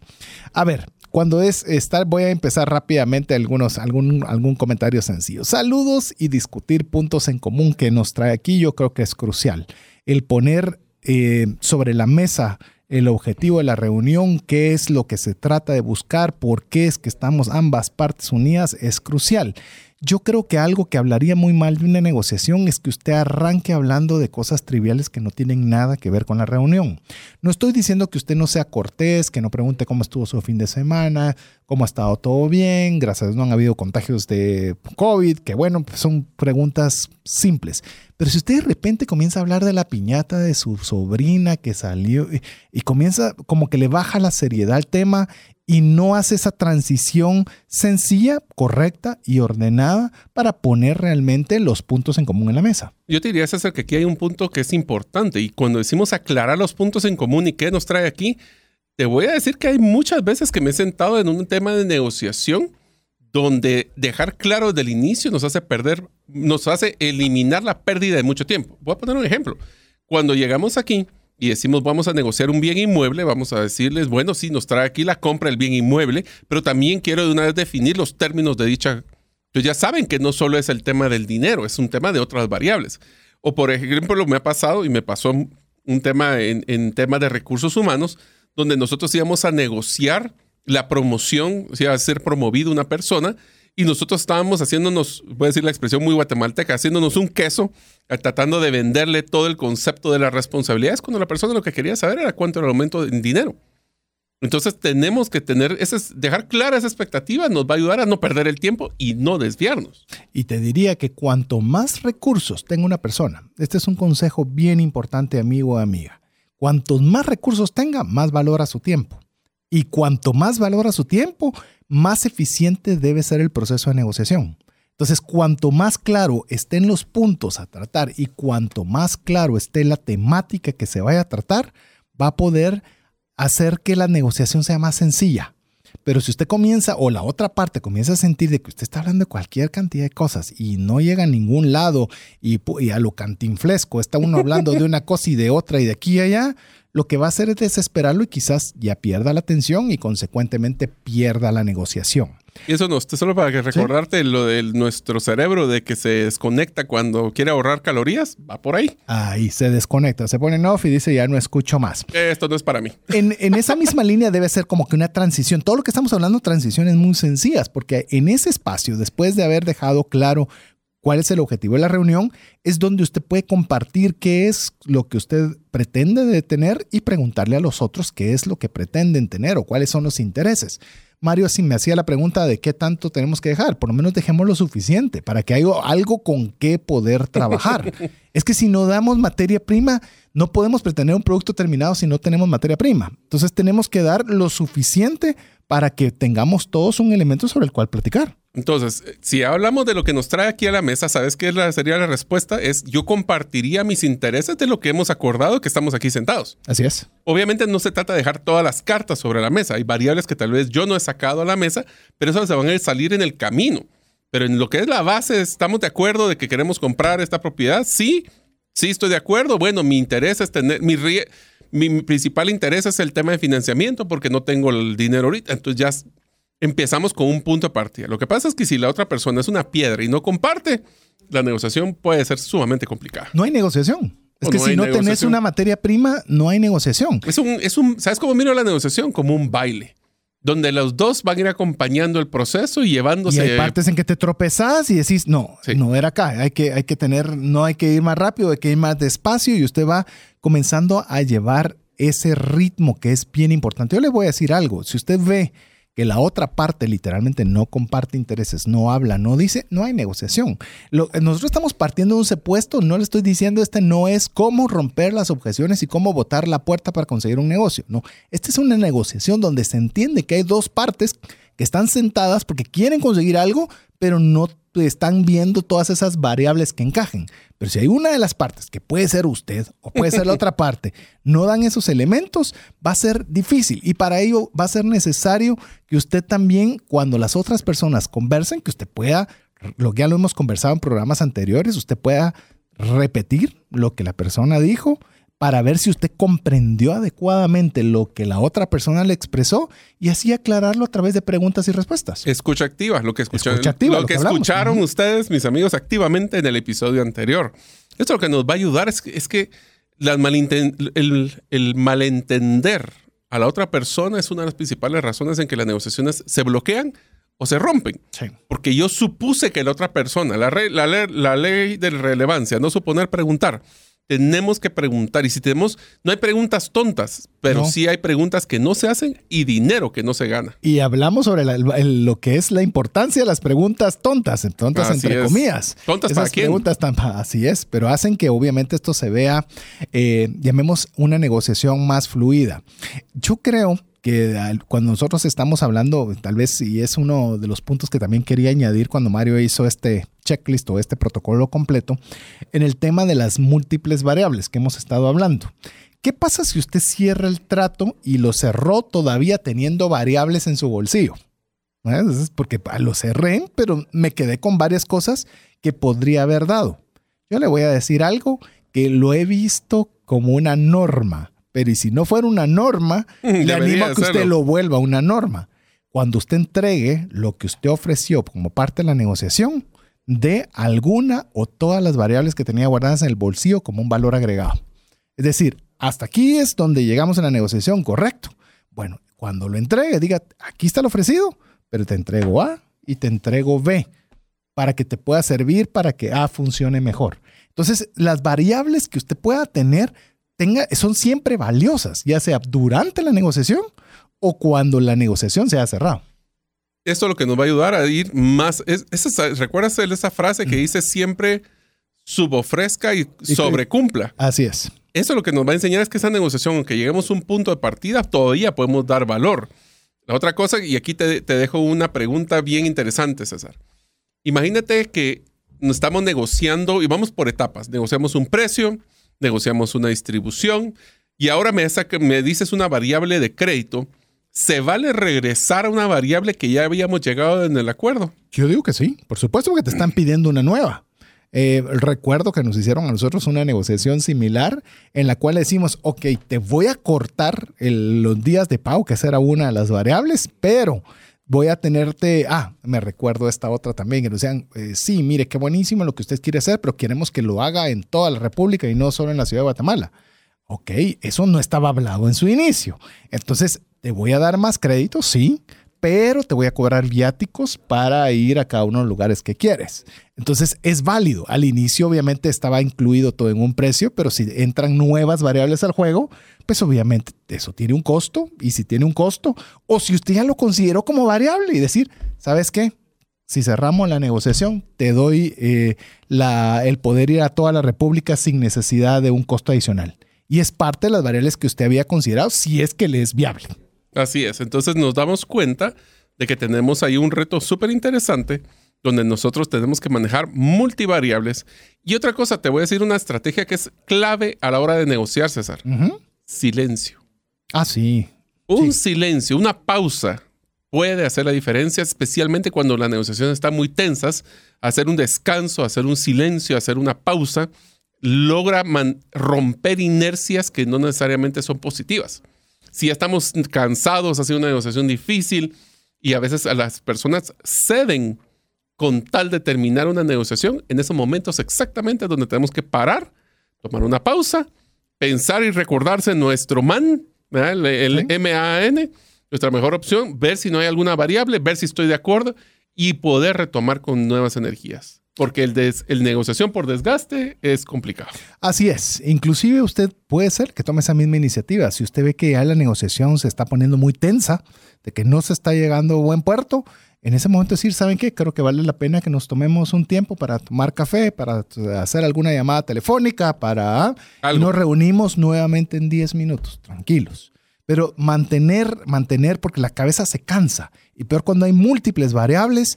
A ver, cuando es estar, voy a empezar rápidamente algunos, algún, algún comentario sencillo. Saludos y discutir puntos en común que nos trae aquí, yo creo que es crucial. El poner eh, sobre la mesa el objetivo de la reunión, qué es lo que se trata de buscar, por qué es que estamos ambas partes unidas, es crucial. Yo creo que algo que hablaría muy mal de una negociación es que usted arranque hablando de cosas triviales que no tienen nada que ver con la reunión. No estoy diciendo que usted no sea cortés, que no pregunte cómo estuvo su fin de semana, cómo ha estado todo bien, gracias a Dios no han habido contagios de COVID, que bueno, pues son preguntas simples. Pero si usted de repente comienza a hablar de la piñata de su sobrina que salió y, comienza como que le baja la seriedad al tema y no hace esa transición sencilla, correcta y ordenada para poner realmente los puntos en común en la mesa. Yo te diría, César, que aquí hay un punto que es importante y cuando decimos aclarar los puntos en común y qué nos trae aquí, Te voy a decir que hay muchas veces que me he sentado en un tema de negociación donde dejar claro desde el inicio nos hace perder, nos hace eliminar la pérdida de mucho tiempo. Voy a poner un ejemplo. Cuando llegamos aquí y decimos vamos a negociar un bien inmueble, vamos a decirles, bueno, sí, nos trae aquí la compra del bien inmueble, pero también quiero de una vez definir los términos de dicha. Entonces ya saben que no solo es el tema del dinero, es un tema de otras variables. O por ejemplo, lo me ha pasado y me pasó un tema en, en temas de recursos humanos, donde nosotros íbamos a negociar la promoción, o sea, ser promovido una persona, y nosotros estábamos haciéndonos, voy a decir la expresión muy guatemalteca, haciéndonos un queso, eh, tratando de venderle todo el concepto de las responsabilidades, cuando la persona lo que quería saber era cuánto era el aumento en dinero. Entonces tenemos que tener, ese, dejar clara esa expectativa nos va a ayudar a no perder el tiempo y no desviarnos. Y te diría que cuanto más recursos tenga una persona, este es un consejo bien importante amigo o amiga, cuantos más recursos tenga, más valora su tiempo. Y cuanto más valora su tiempo, más eficiente debe ser el proceso de negociación. Entonces, cuanto más claro estén los puntos a tratar y cuanto más claro esté la temática que se vaya a tratar, va a poder hacer que la negociación sea más sencilla. Pero si usted comienza, o la otra parte comienza a sentir de que usted está hablando de cualquier cantidad de cosas y no llega a ningún lado y, y a lo cantinflesco, está uno hablando de una cosa y de otra y de aquí y allá, lo que va a hacer es desesperarlo y quizás ya pierda la atención y consecuentemente pierda la negociación. Y eso no, solo para que recordarte lo de nuestro cerebro de que se desconecta cuando quiere ahorrar calorías, va por ahí. Ahí se desconecta, se pone en off y dice ya no escucho más. Esto no es para mí. En, en esa misma línea debe ser como que una transición. Todo lo que estamos hablando, transiciones muy sencillas, porque en ese espacio, después de haber dejado claro cuál es el objetivo de la reunión, es donde usted puede compartir qué es lo que usted pretende de tener y preguntarle a los otros qué es lo que pretenden tener o cuáles son los intereses. Mario si me hacía la pregunta de qué tanto tenemos que dejar, por lo menos dejemos lo suficiente para que haya algo con qué poder trabajar. es que si no damos materia prima, no podemos pretender un producto terminado si no tenemos materia prima. Entonces tenemos que dar lo suficiente para que tengamos todos un elemento sobre el cual platicar. Entonces, si hablamos de lo que nos trae aquí a la mesa, ¿sabes qué sería la respuesta? Es yo compartiría mis intereses de lo que hemos acordado que estamos aquí sentados. Así es. Obviamente no se trata de dejar todas las cartas sobre la mesa. Hay variables que tal vez yo no he sacado a la mesa, pero esas se van a salir en el camino. Pero en lo que es la base, ¿estamos de acuerdo de que queremos comprar esta propiedad? Sí, sí estoy de acuerdo. Bueno, mi interés es tener, mi, mi principal interés es el tema de financiamiento porque no tengo el dinero ahorita. Entonces ya empezamos con un punto de partida. Lo que pasa es que si la otra persona es una piedra y no comparte, la negociación puede ser sumamente complicada. No hay negociación. Es que si no tenés una materia prima, no hay negociación. Es un, es un, ¿Sabes cómo miro la negociación? Como un baile. Donde los dos van a ir acompañando el proceso y llevándose. Y hay partes en que te tropezás y decís, no, no era acá. Hay que, hay que tener, no hay que ir más rápido, hay que ir más despacio y usted va comenzando a llevar ese ritmo que es bien importante. Yo le voy a decir algo. Si usted ve que la otra parte literalmente no comparte intereses, no habla, no dice, no hay negociación. nosotros estamos partiendo de un supuesto, no le estoy diciendo este no es cómo romper las objeciones y cómo botar la puerta para conseguir un negocio. No, esta es una negociación donde se entiende que hay dos partes que están sentadas porque quieren conseguir algo, pero no están viendo todas esas variables que encajen. Pero si hay una de las partes, que puede ser usted o puede ser la otra parte, no dan esos elementos, va a ser difícil. Y para ello va a ser necesario que usted también, cuando las otras personas conversen, que usted pueda, lo que ya lo hemos conversado en programas anteriores, usted pueda repetir lo que la persona dijo para ver si usted comprendió adecuadamente lo que la otra persona le expresó y así aclararlo a través de preguntas y respuestas. Escucha activa, lo que, escucharon, lo, que, escucharon ustedes, mis amigos, activamente en el episodio anterior. Esto lo que nos va a ayudar es, es que el, el, malentender a la otra persona es una de las principales razones en que las negociaciones se bloquean o se rompen. Porque yo supuse que la otra persona, la, la, la ley de relevancia, no suponer preguntar, tenemos que preguntar. Y si tenemos, no hay preguntas tontas, pero sí hay preguntas que no se hacen y dinero que no se gana. Y hablamos sobre lo que es la importancia de las preguntas tontas, tontas entre comillas. Tontas para quién? preguntas tan, así es, pero hacen que obviamente esto se vea, eh, llamemos una negociación más fluida. Yo creo que cuando nosotros estamos hablando, tal vez, y es uno de los puntos que también quería añadir cuando Mario hizo este checklist o este protocolo completo, en el tema de las múltiples variables que hemos estado hablando. ¿Qué pasa si usted cierra el trato y lo cerró todavía teniendo variables en su bolsillo? Es porque lo cerré, pero me quedé con varias cosas que podría haber dado. Yo le voy a decir algo que lo he visto como una norma, pero y si no fuera una norma, le animo a que usted lo vuelva una norma. Cuando usted entregue lo que usted ofreció como parte de la negociación, de alguna o todas las variables que tenía guardadas en el bolsillo como un valor agregado. Es decir, hasta aquí es donde llegamos en la negociación, correcto. Bueno, cuando lo entregue, diga, aquí está el ofrecido, pero te entrego A y te entrego B para que te pueda servir para que A funcione mejor. Entonces, las variables que usted pueda tener tenga, son siempre valiosas, ya sea durante la negociación o cuando la negociación se ha cerrado. Esto es lo que nos va a ayudar a ir más. Es, ¿Recuerdas esa frase que dice siempre subofrezca y, sobrecumpla? Así es. Eso lo que nos va a enseñar es que esa negociación, aunque lleguemos a un punto de partida, todavía podemos dar valor. La otra cosa, y aquí te, te dejo una pregunta bien interesante, César. Imagínate que estamos negociando y vamos por etapas. Negociamos un precio, negociamos una distribución y ahora me, me dices una variable de crédito. ¿Se vale regresar a una variable que ya habíamos llegado en el acuerdo? Yo digo que sí, por supuesto que te están pidiendo una nueva. Eh, recuerdo que nos hicieron a nosotros una negociación similar en la cual decimos, ok, te voy a cortar los días de pago, que esa era una de las variables, pero voy a tenerte, ah, me recuerdo esta otra también, que nos decían, eh, sí, mire, qué buenísimo lo que usted quiere hacer, pero queremos que lo haga en toda la República y no solo en la ciudad de Guatemala. Ok, eso no estaba hablado en su inicio. Entonces, te voy a dar más crédito, sí, pero te voy a cobrar viáticos para ir a cada uno de los lugares que quieres. Entonces es válido. Al inicio obviamente estaba incluido todo en un precio, pero si entran nuevas variables al juego, pues obviamente eso tiene un costo. Y si tiene un costo, o si usted ya lo consideró como variable y decir, ¿sabes qué? Si cerramos la negociación, te doy eh, la, el poder ir a toda la República sin necesidad de un costo adicional. Y es parte de las variables que usted había considerado si es que le es viable. Así es. Entonces nos damos cuenta de que tenemos ahí un reto súper interesante donde nosotros tenemos que manejar multivariables. Y otra cosa, te voy a decir una estrategia que es clave a la hora de negociar, César. Silencio. Ah, sí. Un silencio, una pausa puede hacer la diferencia, especialmente cuando las negociaciones están muy tensas. Hacer un descanso, hacer un silencio, hacer una pausa, logra romper inercias que no necesariamente son positivas si ya estamos cansados, ha sido una negociación difícil y a veces a las personas ceden con tal de terminar una negociación, en esos momentos exactamente donde tenemos que parar, tomar una pausa, pensar y recordarse nuestro MAN, el, el MAN, nuestra mejor opción, ver si no hay alguna variable, ver si estoy de acuerdo y poder retomar con nuevas energías. Porque el, des, el negociación por desgaste es complicado. Así es. Inclusive usted puede ser que tome esa misma iniciativa. Si usted ve que ya la negociación se está poniendo muy tensa, de que no se está llegando a buen puerto, en ese momento decir, ¿saben qué? Creo que vale la pena que nos tomemos un tiempo para tomar café, para hacer alguna llamada telefónica, para... Y nos reunimos nuevamente en 10 minutos, tranquilos. Pero mantener, mantener, porque la cabeza se cansa. Y peor cuando hay múltiples variables,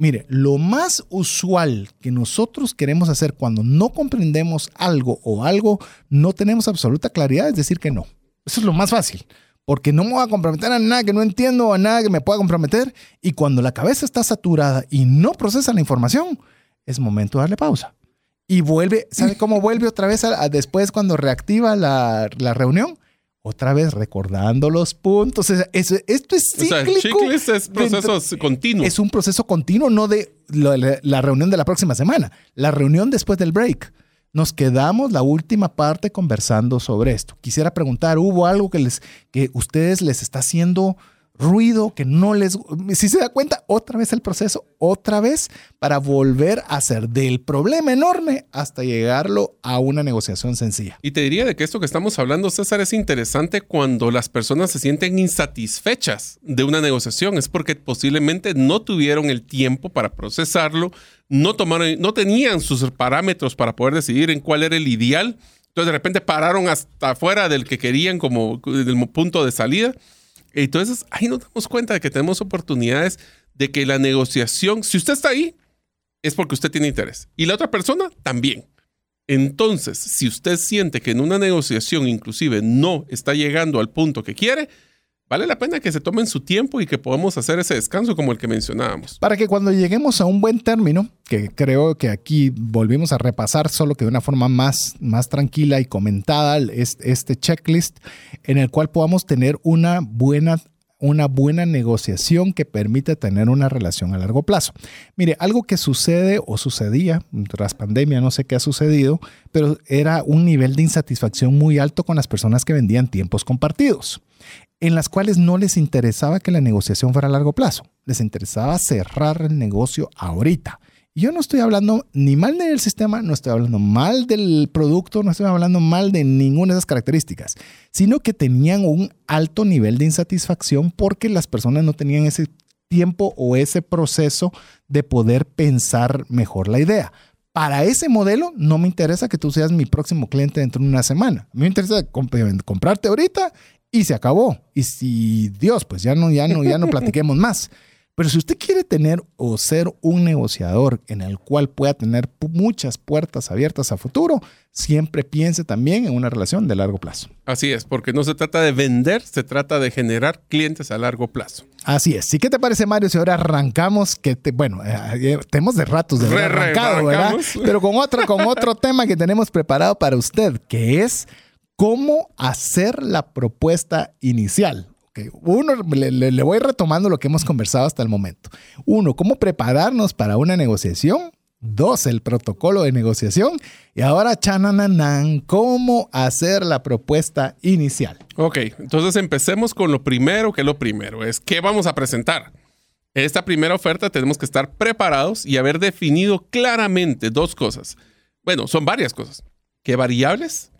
Mire, lo más usual que nosotros queremos hacer cuando no comprendemos algo o algo no tenemos absoluta claridad es decir que no. Eso es lo más fácil, porque no me voy a comprometer a nada que no entiendo, a nada que me pueda comprometer. Y cuando la cabeza está saturada y no procesa la información, es momento de darle pausa. Y vuelve, ¿sabe cómo vuelve otra vez después cuando reactiva la, la reunión? otra vez recordando los puntos. esto es cíclico. O sea, es proceso continuo. Es un proceso continuo, no de la, reunión de la próxima semana, la reunión después del break. Nos quedamos la última parte conversando sobre esto. Quisiera preguntar, ¿hubo algo que les que ustedes les está haciendo ruido que no les... Si se da cuenta, otra vez el proceso, otra vez para volver a hacer del problema enorme hasta llegarlo a una negociación sencilla. Y te diría de que esto que estamos hablando, César, es interesante cuando las personas se sienten insatisfechas de una negociación. Es porque posiblemente no tuvieron el tiempo para procesarlo, no, tomaron, no tenían sus parámetros para poder decidir en cuál era el ideal. Entonces de repente pararon hasta afuera del que querían como del punto de salida entonces, ahí nos damos cuenta de que tenemos oportunidades de que la negociación, si usted está ahí, es porque usted tiene interés. Y la otra persona también. Entonces, si usted siente que en una negociación inclusive no está llegando al punto que quiere, vale la pena que se tomen su tiempo y que podamos hacer ese descanso como el que mencionábamos. Para que cuando lleguemos a un buen término, que creo que aquí volvimos a repasar solo que de una forma más, más tranquila y comentada este checklist, en el cual podamos tener una buena una buena negociación que permite tener una relación a largo plazo. Mire, algo que sucede o sucedía tras pandemia, no sé qué ha sucedido, pero era un nivel de insatisfacción muy alto con las personas que vendían tiempos compartidos, en las cuales no les interesaba que la negociación fuera a largo plazo, les interesaba cerrar el negocio ahorita. Yo no estoy hablando ni mal del sistema, no estoy hablando mal del producto, no estoy hablando mal de ninguna de esas características, sino que tenían un alto nivel de insatisfacción porque las personas no tenían ese tiempo o ese proceso de poder pensar mejor la idea. Para ese modelo no me interesa que tú seas mi próximo cliente dentro de una semana. Me interesa comprarte ahorita y se acabó. Y si Dios, pues ya no, ya no, ya no platiquemos más. Pero si usted quiere tener o ser un negociador en el cual pueda tener muchas puertas abiertas a futuro, siempre piense también en una relación de largo plazo. Así es, porque no se trata de vender, se trata de generar clientes a largo plazo. Así es. ¿Y qué te parece, Mario, si ahora arrancamos? Que te, bueno, eh, eh, tenemos de ratos de arrancado, ¿verdad? Pero con otro, con otro tema que tenemos preparado para usted, que es cómo hacer la propuesta inicial. Uno, le, voy retomando lo que hemos conversado hasta el momento. Uno, cómo prepararnos para una negociación. Dos, el protocolo de negociación. Y ahora, chanananan, cómo hacer la propuesta inicial. Ok, entonces empecemos con lo primero, que lo primero es qué vamos a presentar. Esta primera oferta tenemos que estar preparados y haber definido claramente dos cosas. Bueno, son varias cosas. ¿Qué variables?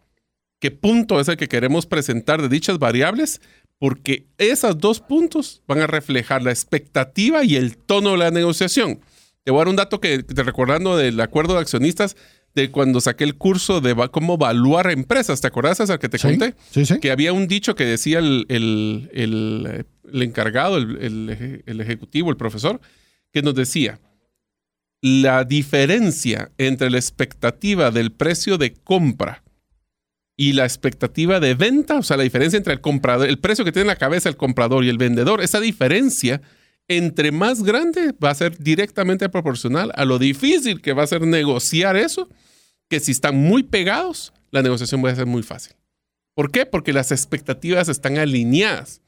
¿Qué punto es el que queremos presentar de dichas variables? Porque esos dos puntos van a reflejar la expectativa y el tono de la negociación. Te voy a dar un dato que te recordando del acuerdo de accionistas de cuando saqué el curso de cómo evaluar empresas. ¿Te acuerdas, César, que te conté? Sí, sí. Que había un dicho que decía el, el, el encargado, el, ejecutivo, el profesor, que nos decía, la diferencia entre la expectativa del precio de compra y la expectativa de venta, o sea, la diferencia entre el comprador, el precio que tiene en la cabeza el comprador y el vendedor, esa diferencia entre más grande va a ser directamente proporcional a lo difícil que va a ser negociar eso, que si están muy pegados, la negociación va a ser muy fácil. ¿Por qué? Porque las expectativas están alineadas.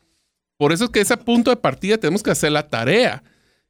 Por eso es que ese punto de partida tenemos que hacer la tarea.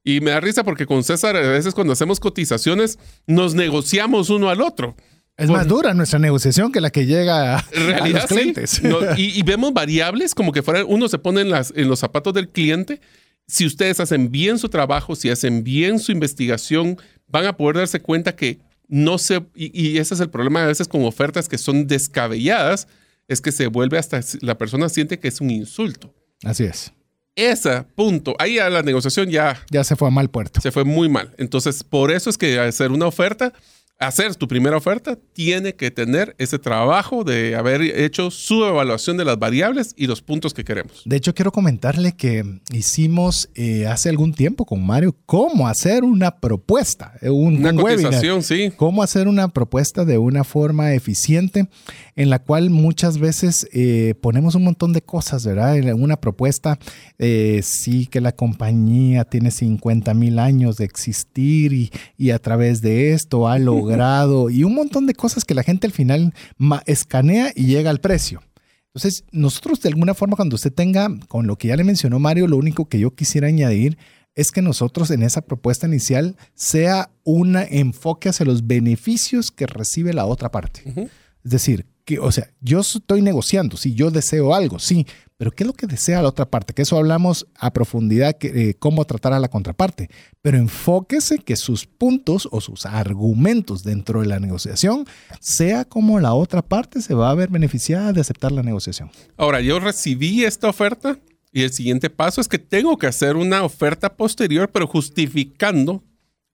Y me da risa porque con César a veces cuando hacemos cotizaciones nos negociamos uno al otro. Es más dura nuestra negociación que la que llega a, los clientes. y, vemos variables como que fuera, uno se pone en, las, en los zapatos del cliente. Si ustedes hacen bien su trabajo, si hacen bien su investigación, van a poder darse cuenta que no se, y, ese es el problema a veces con ofertas que son descabelladas, es que se vuelve hasta, la persona siente que es un insulto. Así es. Ese punto, ahí a la negociación ya... Ya se fue a mal puerto. Se fue muy mal. Entonces, por eso es que hacer una oferta hacer tu primera oferta, tiene que tener ese trabajo de haber hecho su evaluación de las variables y los puntos que queremos. De hecho, quiero comentarle que hicimos eh, hace algún tiempo con Mario cómo hacer una propuesta, eh, una cotización, sí. Cómo hacer una propuesta de una forma eficiente en la cual muchas veces eh, ponemos un montón de cosas, ¿verdad? En una propuesta, sí que la compañía tiene 50 mil años de existir y, y a través de esto ha logrado grado y un montón de cosas que la gente al final escanea y llega al precio. Entonces, nosotros de alguna forma, cuando usted tenga, con lo que ya le mencionó Mario, lo único que yo quisiera añadir es que nosotros en esa propuesta inicial sea un enfoque hacia los beneficios que recibe la otra parte. Es decir, que, o sea, yo estoy negociando, si yo deseo algo, sí, pero ¿qué es lo que desea la otra parte? Que eso hablamos a profundidad, que, eh, cómo tratar a la contraparte. Pero enfóquese que sus puntos o sus argumentos dentro de la negociación sea como la otra parte se va a ver beneficiada de aceptar la negociación. Ahora, yo recibí esta oferta y el siguiente paso es que tengo que hacer una oferta posterior, pero justificando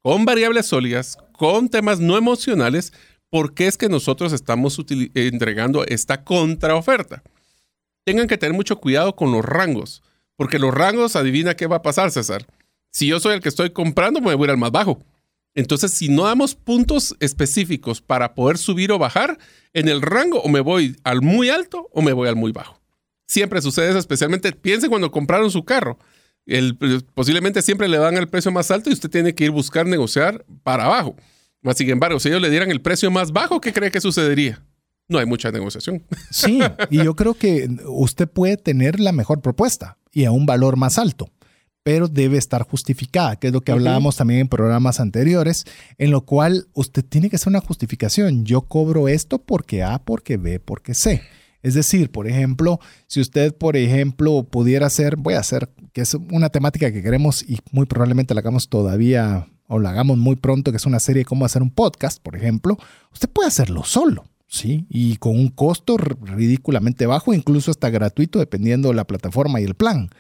con variables sólidas, con temas no emocionales, por qué es que nosotros estamos entregando esta contraoferta tengan que tener mucho cuidado con los rangos, porque los rangos, adivina qué va a pasar, César. Si yo soy el que estoy comprando, me voy a ir al más bajo. Entonces, si no damos puntos específicos para poder subir o bajar, en el rango o me voy al muy alto o me voy al muy bajo. Siempre sucede eso, especialmente piense cuando compraron su carro. El, posiblemente siempre le dan el precio más alto y usted tiene que ir buscar negociar para abajo. Más sin embargo, si ellos le dieran el precio más bajo, ¿qué cree que sucedería? No hay mucha negociación. Sí, y yo creo que usted puede tener la mejor propuesta y a un valor más alto, pero debe estar justificada, que es lo que hablábamos también en programas anteriores, en lo cual usted tiene que hacer una justificación. Yo cobro esto porque A, porque B, porque C. Es decir, por ejemplo, si usted, por ejemplo, pudiera hacer, voy a hacer, que es una temática que queremos y muy probablemente la hagamos todavía o la hagamos muy pronto, que es una serie de cómo hacer un podcast, por ejemplo, usted puede hacerlo solo. ¿Sí? Y con un costo ridículamente bajo, incluso hasta gratuito, dependiendo de la plataforma y el plan.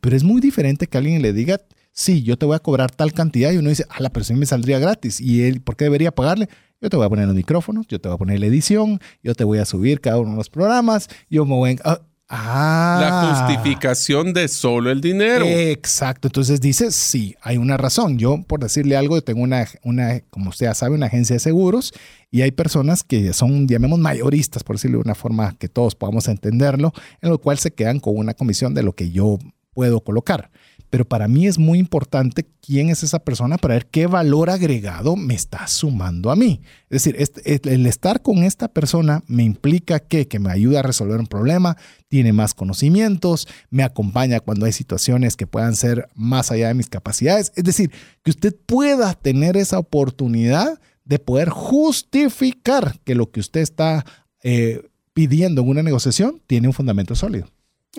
Pero es muy diferente que alguien le diga, sí, yo te voy a cobrar tal cantidad y uno dice, ah, la persona me saldría gratis. ¿Y él por qué debería pagarle? Yo te voy a poner los micrófonos, yo te voy a poner la edición, yo te voy a subir cada uno de los programas, yo me voy a... Ah, la justificación de solo el dinero. Exacto. Entonces dice, sí, hay una razón. Yo, por decirle algo, tengo una, una, como usted ya sabe, una agencia de seguros y hay personas que son, llamemos, mayoristas, por decirlo de una forma que todos podamos entenderlo, en lo cual se quedan con una comisión de lo que yo puedo colocar pero para mí es muy importante quién es esa persona para ver qué valor agregado me está sumando a mí. Es decir, el estar con esta persona me implica que, que me ayuda a resolver un problema, tiene más conocimientos, me acompaña cuando hay situaciones que puedan ser más allá de mis capacidades. Es decir, que usted pueda tener esa oportunidad de poder justificar que lo que usted está eh, pidiendo en una negociación tiene un fundamento sólido.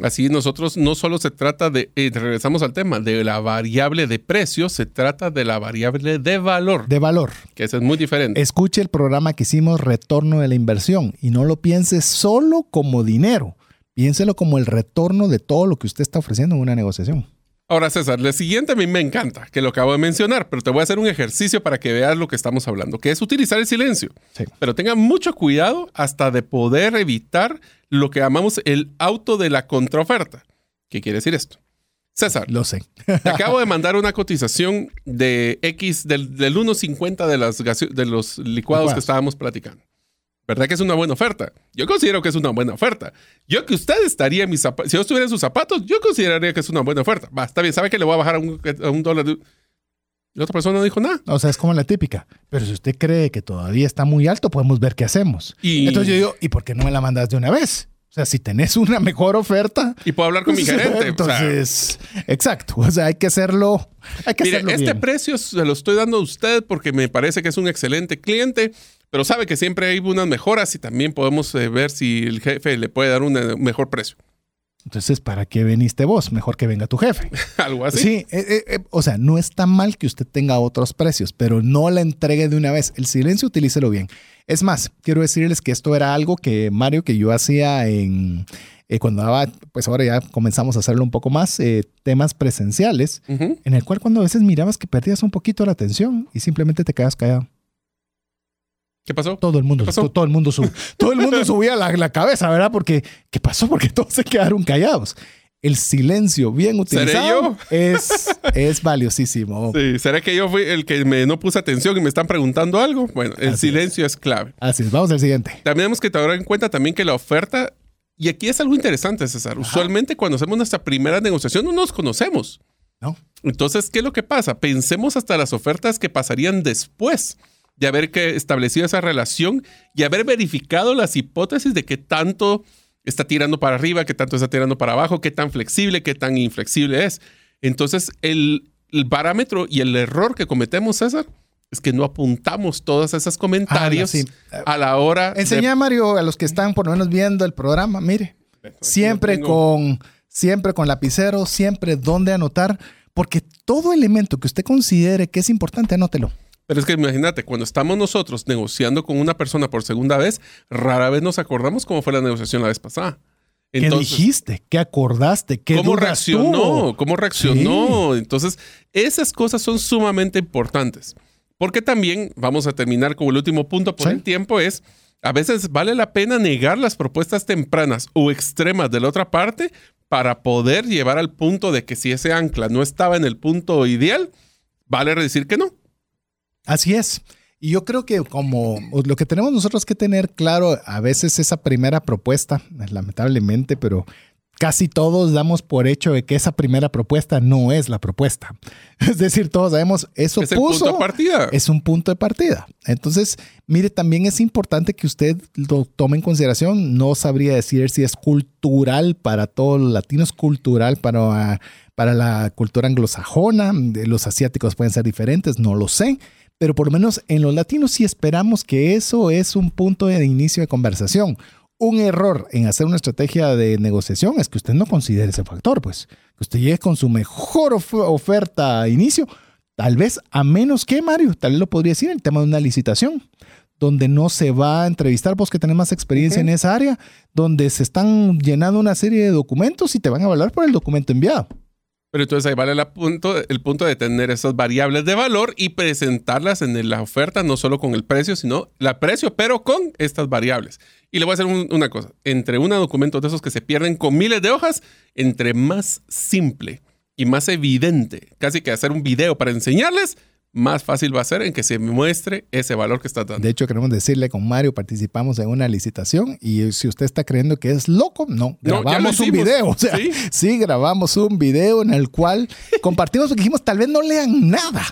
Así nosotros no solo se trata de, eh, regresamos al tema, de la variable de precio, se trata de la variable de valor. De valor. Que eso es muy diferente. Escuche el programa que hicimos, Retorno de la Inversión, y no lo piense solo como dinero, piénselo como el retorno de todo lo que usted está ofreciendo en una negociación. Ahora, César, lo siguiente a mí me encanta, que lo acabo de mencionar, pero te voy a hacer un ejercicio para que veas lo que estamos hablando, que es utilizar el silencio. Pero tenga mucho cuidado hasta de poder evitar lo que llamamos el auto de la contraoferta. ¿Qué quiere decir esto? César. Lo sé. te acabo de mandar una cotización de X del, del 1.50 de, de los licuados que estábamos platicando. ¿Verdad que es una buena oferta? Yo considero que es una buena oferta. Yo que usted estaría en mis zapatos, si yo estuviera en sus zapatos, yo consideraría que es una buena oferta. Va, está bien, sabe que le voy a bajar a un, dólar. La otra persona no dijo nada. O sea, es como la típica. Pero si usted cree que todavía está muy alto, podemos ver qué hacemos. Y... Entonces yo digo, ¿y por qué no me la mandas de una vez? O sea, si tenés una mejor oferta. Y puedo hablar con mi gerente. Entonces, exacto. O sea, hay que hacerlo. Hay que mire, este precio se lo estoy dando a usted porque me parece que es un excelente cliente pero sabe que siempre hay unas mejoras y también podemos eh, ver si el jefe le puede dar un eh, mejor precio. Entonces, ¿para qué veniste vos? Mejor que venga tu jefe. Algo así. Sí, eh, o sea, no está mal que usted tenga otros precios, pero no la entregue de una vez. El silencio, utilícelo bien. Es más, quiero decirles que esto era algo que Mario, que yo hacía en, cuando daba, pues ahora ya comenzamos a hacerlo un poco más, temas presenciales, en el cual cuando a veces mirabas que perdías un poquito la atención y simplemente te quedas callado. ¿Qué pasó? Todo el mundo, todo el mundo, todo el mundo subía la, cabeza, ¿verdad? Porque, ¿qué pasó? Porque todos se quedaron callados. El silencio bien utilizado es, es valiosísimo. Sí, ¿será que yo fui el que me, no puse atención y me están preguntando algo? Bueno, el silencio es. clave. Así es, vamos al siguiente. También tenemos que tener en cuenta también que la oferta, y aquí es algo interesante, César, usualmente cuando hacemos nuestra primera negociación no nos conocemos. No. Entonces, ¿qué es lo que pasa? Pensemos hasta las ofertas que pasarían después de haber que establecido esa relación y haber verificado las hipótesis de qué tanto está tirando para arriba, qué tanto está tirando para abajo, qué tan flexible, qué tan inflexible es. Entonces, el, parámetro y el error que cometemos, César, es que no apuntamos todos esos comentarios ah, a la hora. Enseña, Mario, a los que están por lo menos viendo el programa, mire, siempre con, siempre con lapicero, siempre donde anotar, porque todo elemento que usted considere que es importante, anótelo. Pero es que imagínate, cuando estamos nosotros negociando con una persona por segunda vez, rara vez nos acordamos cómo fue la negociación la vez pasada. ¿Qué dijiste? ¿Qué acordaste? ¿Qué ¿Cómo reaccionó? ¿Cómo reaccionó? Entonces, esas cosas son sumamente importantes. Porque también, vamos a terminar con el último punto por el tiempo, es a veces vale la pena negar las propuestas tempranas o extremas de la otra parte para poder llevar al punto de que si ese ancla no estaba en el punto ideal, vale decir que no. Así es. Y yo creo que como lo que tenemos nosotros que tener claro, a veces esa primera propuesta, lamentablemente, pero casi todos damos por hecho de que esa primera propuesta no es la propuesta. Es decir, todos sabemos, eso es punto de partida. Es un punto de partida. Entonces, mire, también es importante que usted lo tome en consideración. No sabría decir si es cultural para todos los latinos, cultural para, para la cultura anglosajona. Los asiáticos pueden ser diferentes, no lo sé. Pero por lo menos en los latinos sí esperamos que eso es un punto de inicio de conversación un error en hacer una estrategia de negociación es que usted no considere ese factor, pues. Que usted llegue con su mejor oferta a inicio, tal vez a menos que, Mario, tal vez lo podría decir, el tema de una licitación, donde no se va a entrevistar vos que tenés más experiencia en esa área, donde se están llenando una serie de documentos y te van a evaluar por el documento enviado. Pero entonces ahí vale el punto, el punto de tener esas variables de valor y presentarlas en la oferta, no solo con el precio, sino el precio, pero con estas variables. Y le voy a hacer una cosa, entre un documento de esos que se pierden con miles de hojas, entre más simple y más evidente, casi que hacer un video para enseñarles, más fácil va a ser en que se muestre ese valor que está dando. De hecho, queremos decirle con Mario, participamos en una licitación y si usted está creyendo que es loco, no, grabamos un video. O sea, ¿Sí? grabamos un video en el cual compartimos porque dijimos, tal vez no lean nada.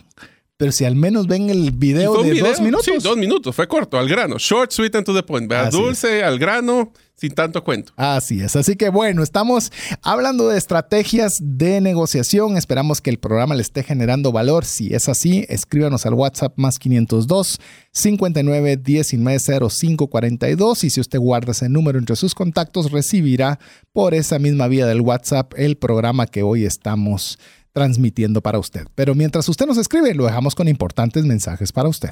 Pero si al menos ven el video de dos minutos. Sí, dos minutos, fue corto, al grano. Short, sweet and to the point. Dulce, al grano, sin tanto cuento. Así es. Así que bueno, estamos hablando de estrategias de negociación. Esperamos que el programa le esté generando valor. Si es así, escríbanos al WhatsApp más 502 59 19 05 42. Y si usted guarda ese número entre sus contactos, recibirá por esa misma vía del WhatsApp el programa que hoy estamos transmitiendo para usted. Pero mientras usted nos escribe, lo dejamos con importantes mensajes para usted.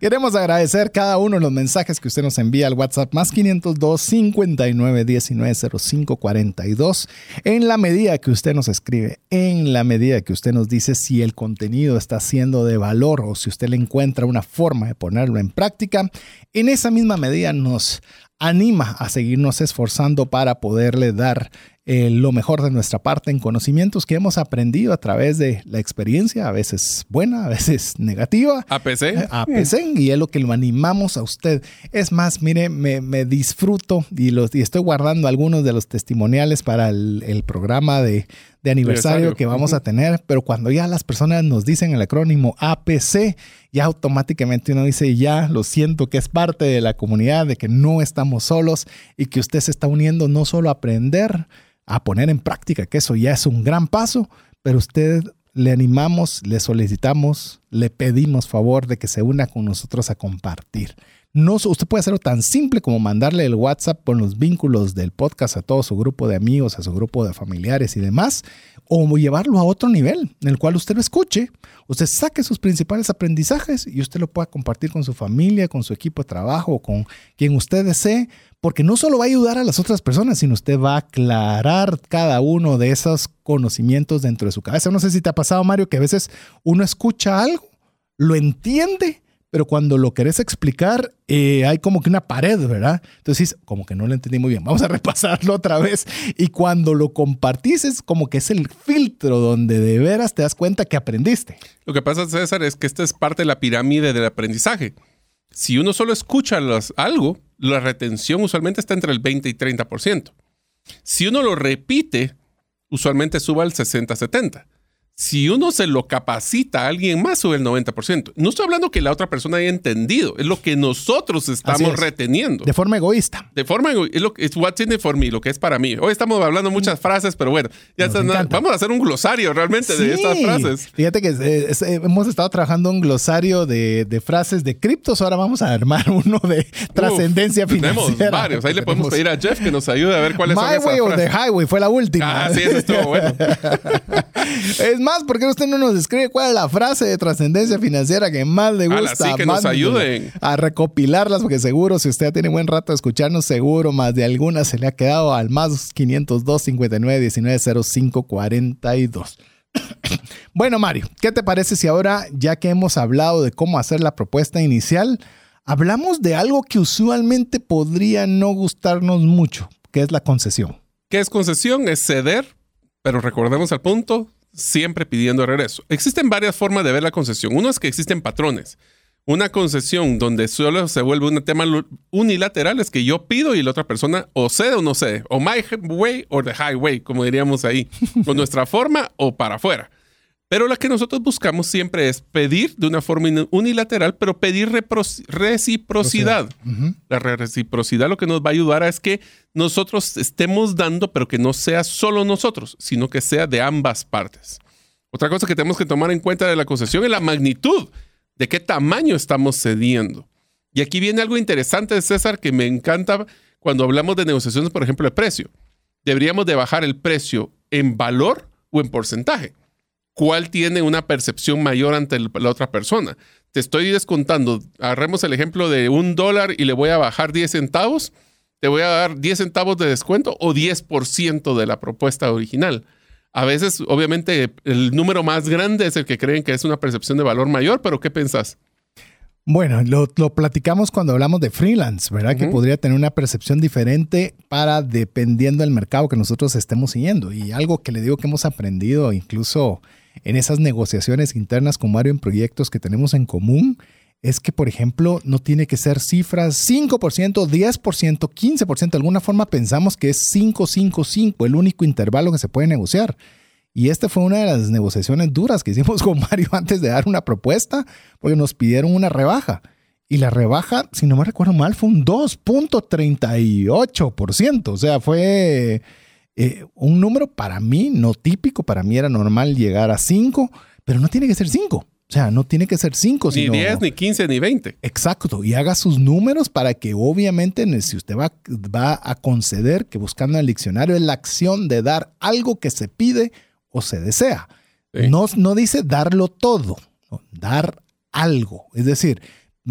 Queremos agradecer cada uno de los mensajes que usted nos envía al WhatsApp más 502 59 19 05 42 en la medida que usted nos escribe, en la medida que usted nos dice si el contenido está siendo de valor o si usted le encuentra una forma de ponerlo en práctica, en esa misma medida nos anima a seguirnos esforzando para poderle dar eh, lo mejor de nuestra parte en conocimientos que hemos aprendido a través de la experiencia, a veces buena, a veces negativa. APC. Eh, APC, y es lo que lo animamos a usted. Es más, mire, me, disfruto y, los, y estoy guardando algunos de los testimoniales para el, programa de, aniversario, que vamos a tener, pero cuando ya las personas nos dicen el acrónimo APC, ya automáticamente uno dice, ya lo siento que es parte de la comunidad, de que no estamos solos y que usted se está uniendo no solo a aprender, a poner en práctica, que eso ya es un gran paso, pero usted le animamos, le solicitamos, le pedimos favor de que se una con nosotros a compartir. No, usted puede hacerlo tan simple como mandarle el WhatsApp con los vínculos del podcast a todo su grupo de amigos, a su grupo de familiares y demás, o llevarlo a otro nivel en el cual usted lo escuche, usted saque sus principales aprendizajes y usted lo pueda compartir con su familia, con su equipo de trabajo, con quien usted desee, porque no solo va a ayudar a las otras personas, sino usted va a aclarar cada uno de esos conocimientos dentro de su cabeza. No sé si te ha pasado, Mario, que a veces uno escucha algo, lo entiende, pero cuando lo querés explicar, eh, hay como que una pared, ¿verdad? Entonces, como que no lo entendí muy bien, vamos a repasarlo otra vez. Y cuando lo compartís, es como que es el filtro donde de veras te das cuenta que aprendiste. Lo que pasa, César, es que esta es parte de la pirámide del aprendizaje. Si uno solo escucha algo, la retención usualmente está entre el 20 y 30%. Si uno lo repite, usualmente suba al 60-70%. Si uno se lo capacita a alguien más, sube el 90%. No estoy hablando que la otra persona haya entendido, es lo que nosotros estamos reteniendo. De forma egoísta. De forma egoísta, es, lo, es what's in it for me, lo que es para mí. Hoy estamos hablando muchas mm. frases, pero bueno, ya vamos a hacer un glosario realmente de estas frases. Fíjate que eh, eh, hemos estado trabajando un glosario de, frases de criptos, ahora vamos a armar uno de trascendencia financiera. Tenemos varios, ahí le podemos pedir a Jeff que nos ayude a ver cuáles son esas My Way o The Highway fue la última. Ah, sí, eso estuvo bueno. es más, ¿por qué usted no nos escribe cuál es la frase de trascendencia financiera que más le gusta? que nos ayuden. A recopilarlas, porque seguro, si usted tiene buen rato de escucharnos, seguro más de alguna se le ha quedado al más 502 59 19 05 42. bueno, Mario, ¿qué te parece si ahora, ya que hemos hablado de cómo hacer la propuesta inicial, hablamos de algo que usualmente podría no gustarnos mucho, que es la concesión? ¿Qué es concesión? Es ceder, pero recordemos al punto, siempre pidiendo regreso. Existen varias formas de ver la concesión. Uno es que existen patrones. Una concesión donde solo se vuelve un tema unilateral es que yo pido y la otra persona o cede o no cede, o my way o the highway, como diríamos ahí, con nuestra forma o para afuera. Pero la que nosotros buscamos siempre es pedir de una forma unilateral, pero pedir reciprocidad. La reciprocidad lo que nos va a ayudar es que nosotros estemos dando, pero que no sea solo nosotros, sino que sea de ambas partes. Otra cosa que tenemos que tomar en cuenta de la concesión es la magnitud, de qué tamaño estamos cediendo. Y aquí viene algo interesante, César, que me encanta cuando hablamos de negociaciones, por ejemplo, de precio. Deberíamos de bajar el precio en valor o en porcentaje cuál tiene una percepción mayor ante la otra persona. Te estoy descontando, agarremos el ejemplo de un dólar y le voy a bajar 10 centavos, te voy a dar 10 centavos de descuento o 10% de la propuesta original. A veces, obviamente, el número más grande es el que creen que es una percepción de valor mayor, pero ¿qué pensás? Bueno, lo, platicamos cuando hablamos de freelance, ¿verdad? Que podría tener una percepción diferente para dependiendo del mercado que nosotros estemos siguiendo. Y algo que le digo que hemos aprendido incluso en esas negociaciones internas con Mario en proyectos que tenemos en común es que, por ejemplo, no tiene que ser cifras 5%, 10%, 15%. De alguna forma pensamos que es 5, 5, 5, el único intervalo que se puede negociar. Y esta fue una de las negociaciones duras que hicimos con Mario antes de dar una propuesta, porque nos pidieron una rebaja. Y la rebaja, si no me recuerdo mal, fue un 2.38%. O sea, fue eh, un número para mí no típico, para mí era normal llegar a 5, pero no tiene que ser 5. O sea, no tiene que ser 5. Ni 10, ni 15, ni 20. Exacto. Y haga sus números para que obviamente si usted va, va a conceder que buscando en el diccionario es la acción de dar algo que se pide o se desea. No, no dice darlo todo, dar algo. Es decir,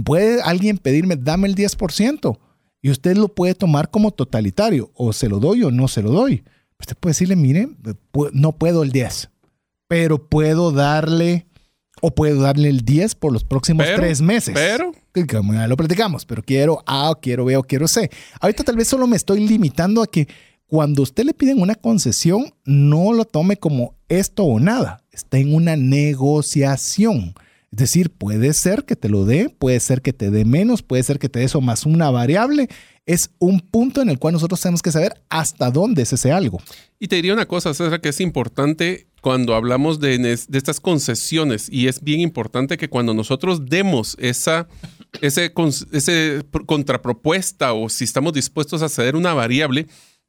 puede alguien pedirme, dame el 10%. Y usted lo puede tomar como totalitario, o se lo doy o no se lo doy. Usted puede decirle, mire, no puedo el 10, pero puedo darle o puedo darle el 10 por los próximos tres meses. Pero. Ya lo platicamos, pero quiero A, o quiero B, o quiero C. Ahorita tal vez solo me estoy limitando a que cuando usted le piden una concesión, no lo tome como esto o nada. Está en una negociación. Es decir, puede ser que te lo dé, puede ser que te dé menos, puede ser que te dé eso más una variable es un punto en el cual nosotros tenemos que saber hasta dónde es ese algo. Y te diría una cosa, César, que es importante cuando hablamos de, estas concesiones y es bien importante que cuando nosotros demos esa contrapropuesta o si estamos dispuestos a ceder una variable,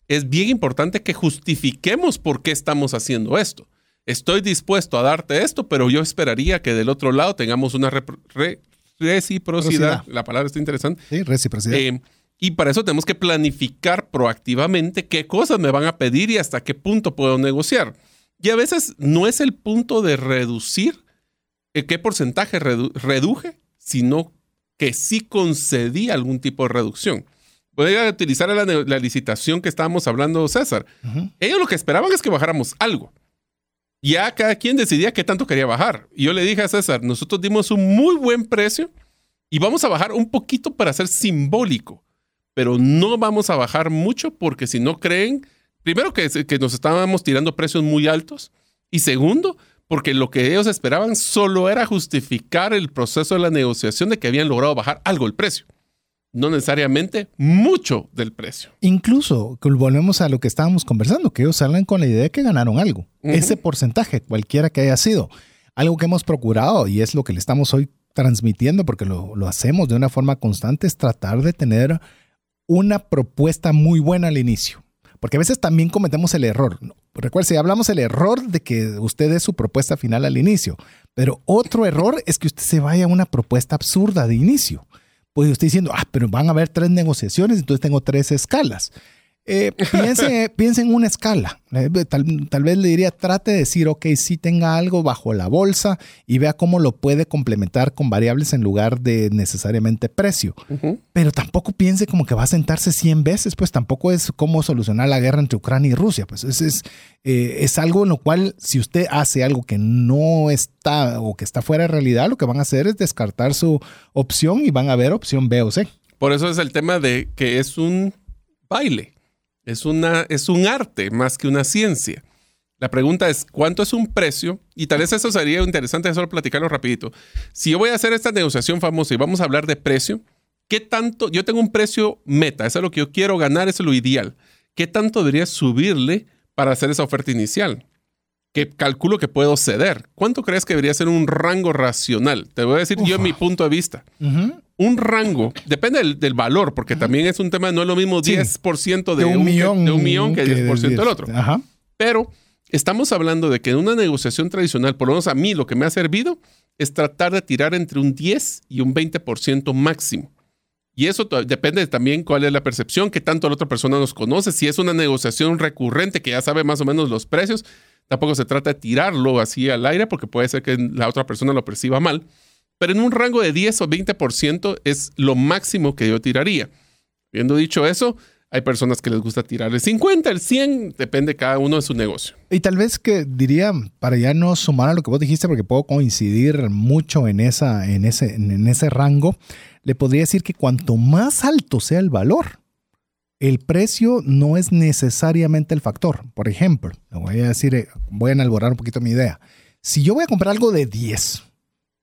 es bien importante que justifiquemos por qué estamos haciendo esto. Estoy dispuesto a darte esto, pero yo esperaría que del otro lado tengamos una reciprocidad. La palabra está interesante. Sí, reciprocidad. Eh, y para eso tenemos que planificar proactivamente qué cosas me van a pedir y hasta qué punto puedo negociar. Y a veces no es el punto de reducir eh, qué porcentaje reduje, sino que sí concedí algún tipo de reducción. Voy a utilizar la, licitación que estábamos hablando, César. Ellos lo que esperaban es que bajáramos algo. Ya cada quien decidía qué tanto quería bajar. Y yo le dije a César, nosotros dimos un muy buen precio y vamos a bajar un poquito para ser simbólico pero no vamos a bajar mucho porque si no creen, primero que, que nos estábamos tirando precios muy altos y segundo, porque lo que ellos esperaban solo era justificar el proceso de la negociación de que habían logrado bajar algo el precio. No necesariamente mucho del precio. Incluso, volvemos a lo que estábamos conversando, que ellos salen con la idea de que ganaron algo. Ese porcentaje, cualquiera que haya sido. Algo que hemos procurado y es lo que le estamos hoy transmitiendo porque lo, lo hacemos de una forma constante es tratar de tener una propuesta muy buena al inicio. Porque a veces también cometemos el error. Recuerde, si hablamos el error de que usted dé su propuesta final al inicio, pero otro error es que usted se vaya a una propuesta absurda de inicio. Pues usted diciendo, ah, pero van a haber tres negociaciones, entonces tengo tres escalas. Eh, piense, en una escala. Eh, tal, vez le diría, trate de decir, ok, sí tenga algo bajo la bolsa y vea cómo lo puede complementar con variables en lugar de necesariamente precio. Pero tampoco piense como que va a sentarse 100 veces, pues tampoco es cómo solucionar la guerra entre Ucrania y Rusia. Pues es, es, eh, es algo en lo cual si usted hace algo que no está o que está fuera de realidad, lo que van a hacer es descartar su opción y van a ver opción B o C. Por eso es el tema de que es un baile. Es, una, es un arte más que una ciencia. La pregunta es, ¿cuánto es un precio? Y tal vez eso sería interesante solo platicarlo rapidito. Si yo voy a hacer esta negociación famosa y vamos a hablar de precio, ¿qué tanto? Yo tengo un precio meta, eso es lo que yo quiero ganar, eso es lo ideal. ¿Qué tanto debería subirle para hacer esa oferta inicial? ¿Qué calculo que puedo ceder? ¿Cuánto crees que debería ser un rango racional? Te voy a decir yo mi punto de vista un rango, depende del, valor, porque también es un tema, no es lo mismo 10% de, un, millón, de un millón que, 10%, del otro. Pero estamos hablando de que en una negociación tradicional, por lo menos a mí lo que me ha servido es tratar de tirar entre un 10 y un 20% máximo. Y eso depende también cuál es la percepción, que tanto la otra persona nos conoce. Si es una negociación recurrente que ya sabe más o menos los precios, tampoco se trata de tirarlo así al aire porque puede ser que la otra persona lo perciba mal pero en un rango de 10 o 20% es lo máximo que yo tiraría. Habiendo dicho eso, hay personas que les gusta tirar el 50, el 100, depende cada uno de su negocio. Y tal vez que diría, para ya no sumar a lo que vos dijiste, porque puedo coincidir mucho en, esa, en, ese, en ese rango, le podría decir que cuanto más alto sea el valor, el precio no es necesariamente el factor. Por ejemplo, voy a decir, eh, voy a enalborar un poquito mi idea. Si yo voy a comprar algo de 10,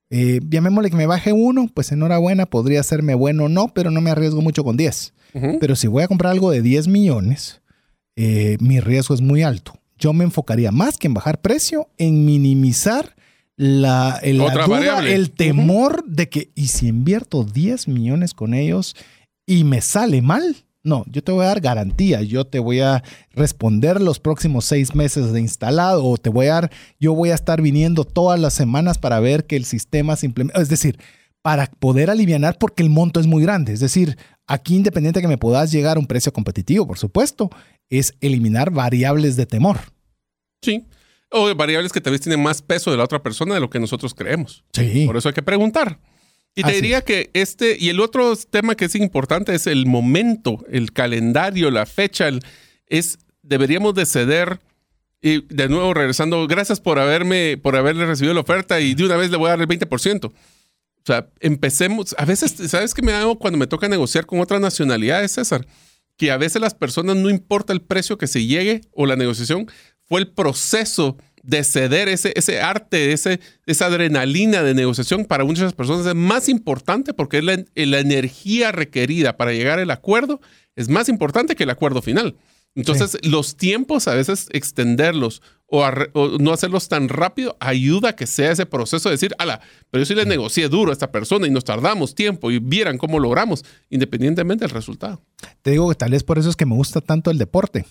eh, llamémosle que me baje uno, pues enhorabuena, podría serme bueno o no, pero no me arriesgo mucho con 10. Pero si voy a comprar algo de 10 millones, eh, mi riesgo es muy alto. Yo me enfocaría más que en bajar precio, en minimizar la, el, el temor de que, ¿y si invierto 10 millones con ellos y me sale mal? No, yo te voy a dar garantía, yo te voy a responder los próximos seis meses de instalado o te voy a dar, yo voy a estar viniendo todas las semanas para ver que el sistema se implementa. Es decir, para poder aliviar porque el monto es muy grande. Es decir, aquí independiente de que me puedas llegar a un precio competitivo, por supuesto, es eliminar variables de temor. Sí. O variables que tal vez tienen más peso de la otra persona de lo que nosotros creemos. Sí. Por eso hay que preguntar. Y te diría que este, y el otro tema que es importante es el momento, el calendario, la fecha, es, deberíamos de ceder, y de nuevo regresando, gracias por haberme, por haberle recibido la oferta y de una vez le voy a dar el 20%. O sea, empecemos, a veces, ¿sabes qué me hago cuando me toca negociar con otras nacionalidades, César? Que a veces las personas no importa el precio que se llegue o la negociación, fue el proceso de ceder ese, ese arte, ese, esa adrenalina de negociación para muchas personas es más importante porque es la, energía requerida para llegar al acuerdo es más importante que el acuerdo final. Entonces, los tiempos a veces extenderlos o, no hacerlos tan rápido ayuda a que sea ese proceso de decir, ala, pero yo sí le negocié duro a esta persona y nos tardamos tiempo y vieran cómo logramos, independientemente del resultado. Te digo que tal vez por eso es que me gusta tanto el deporte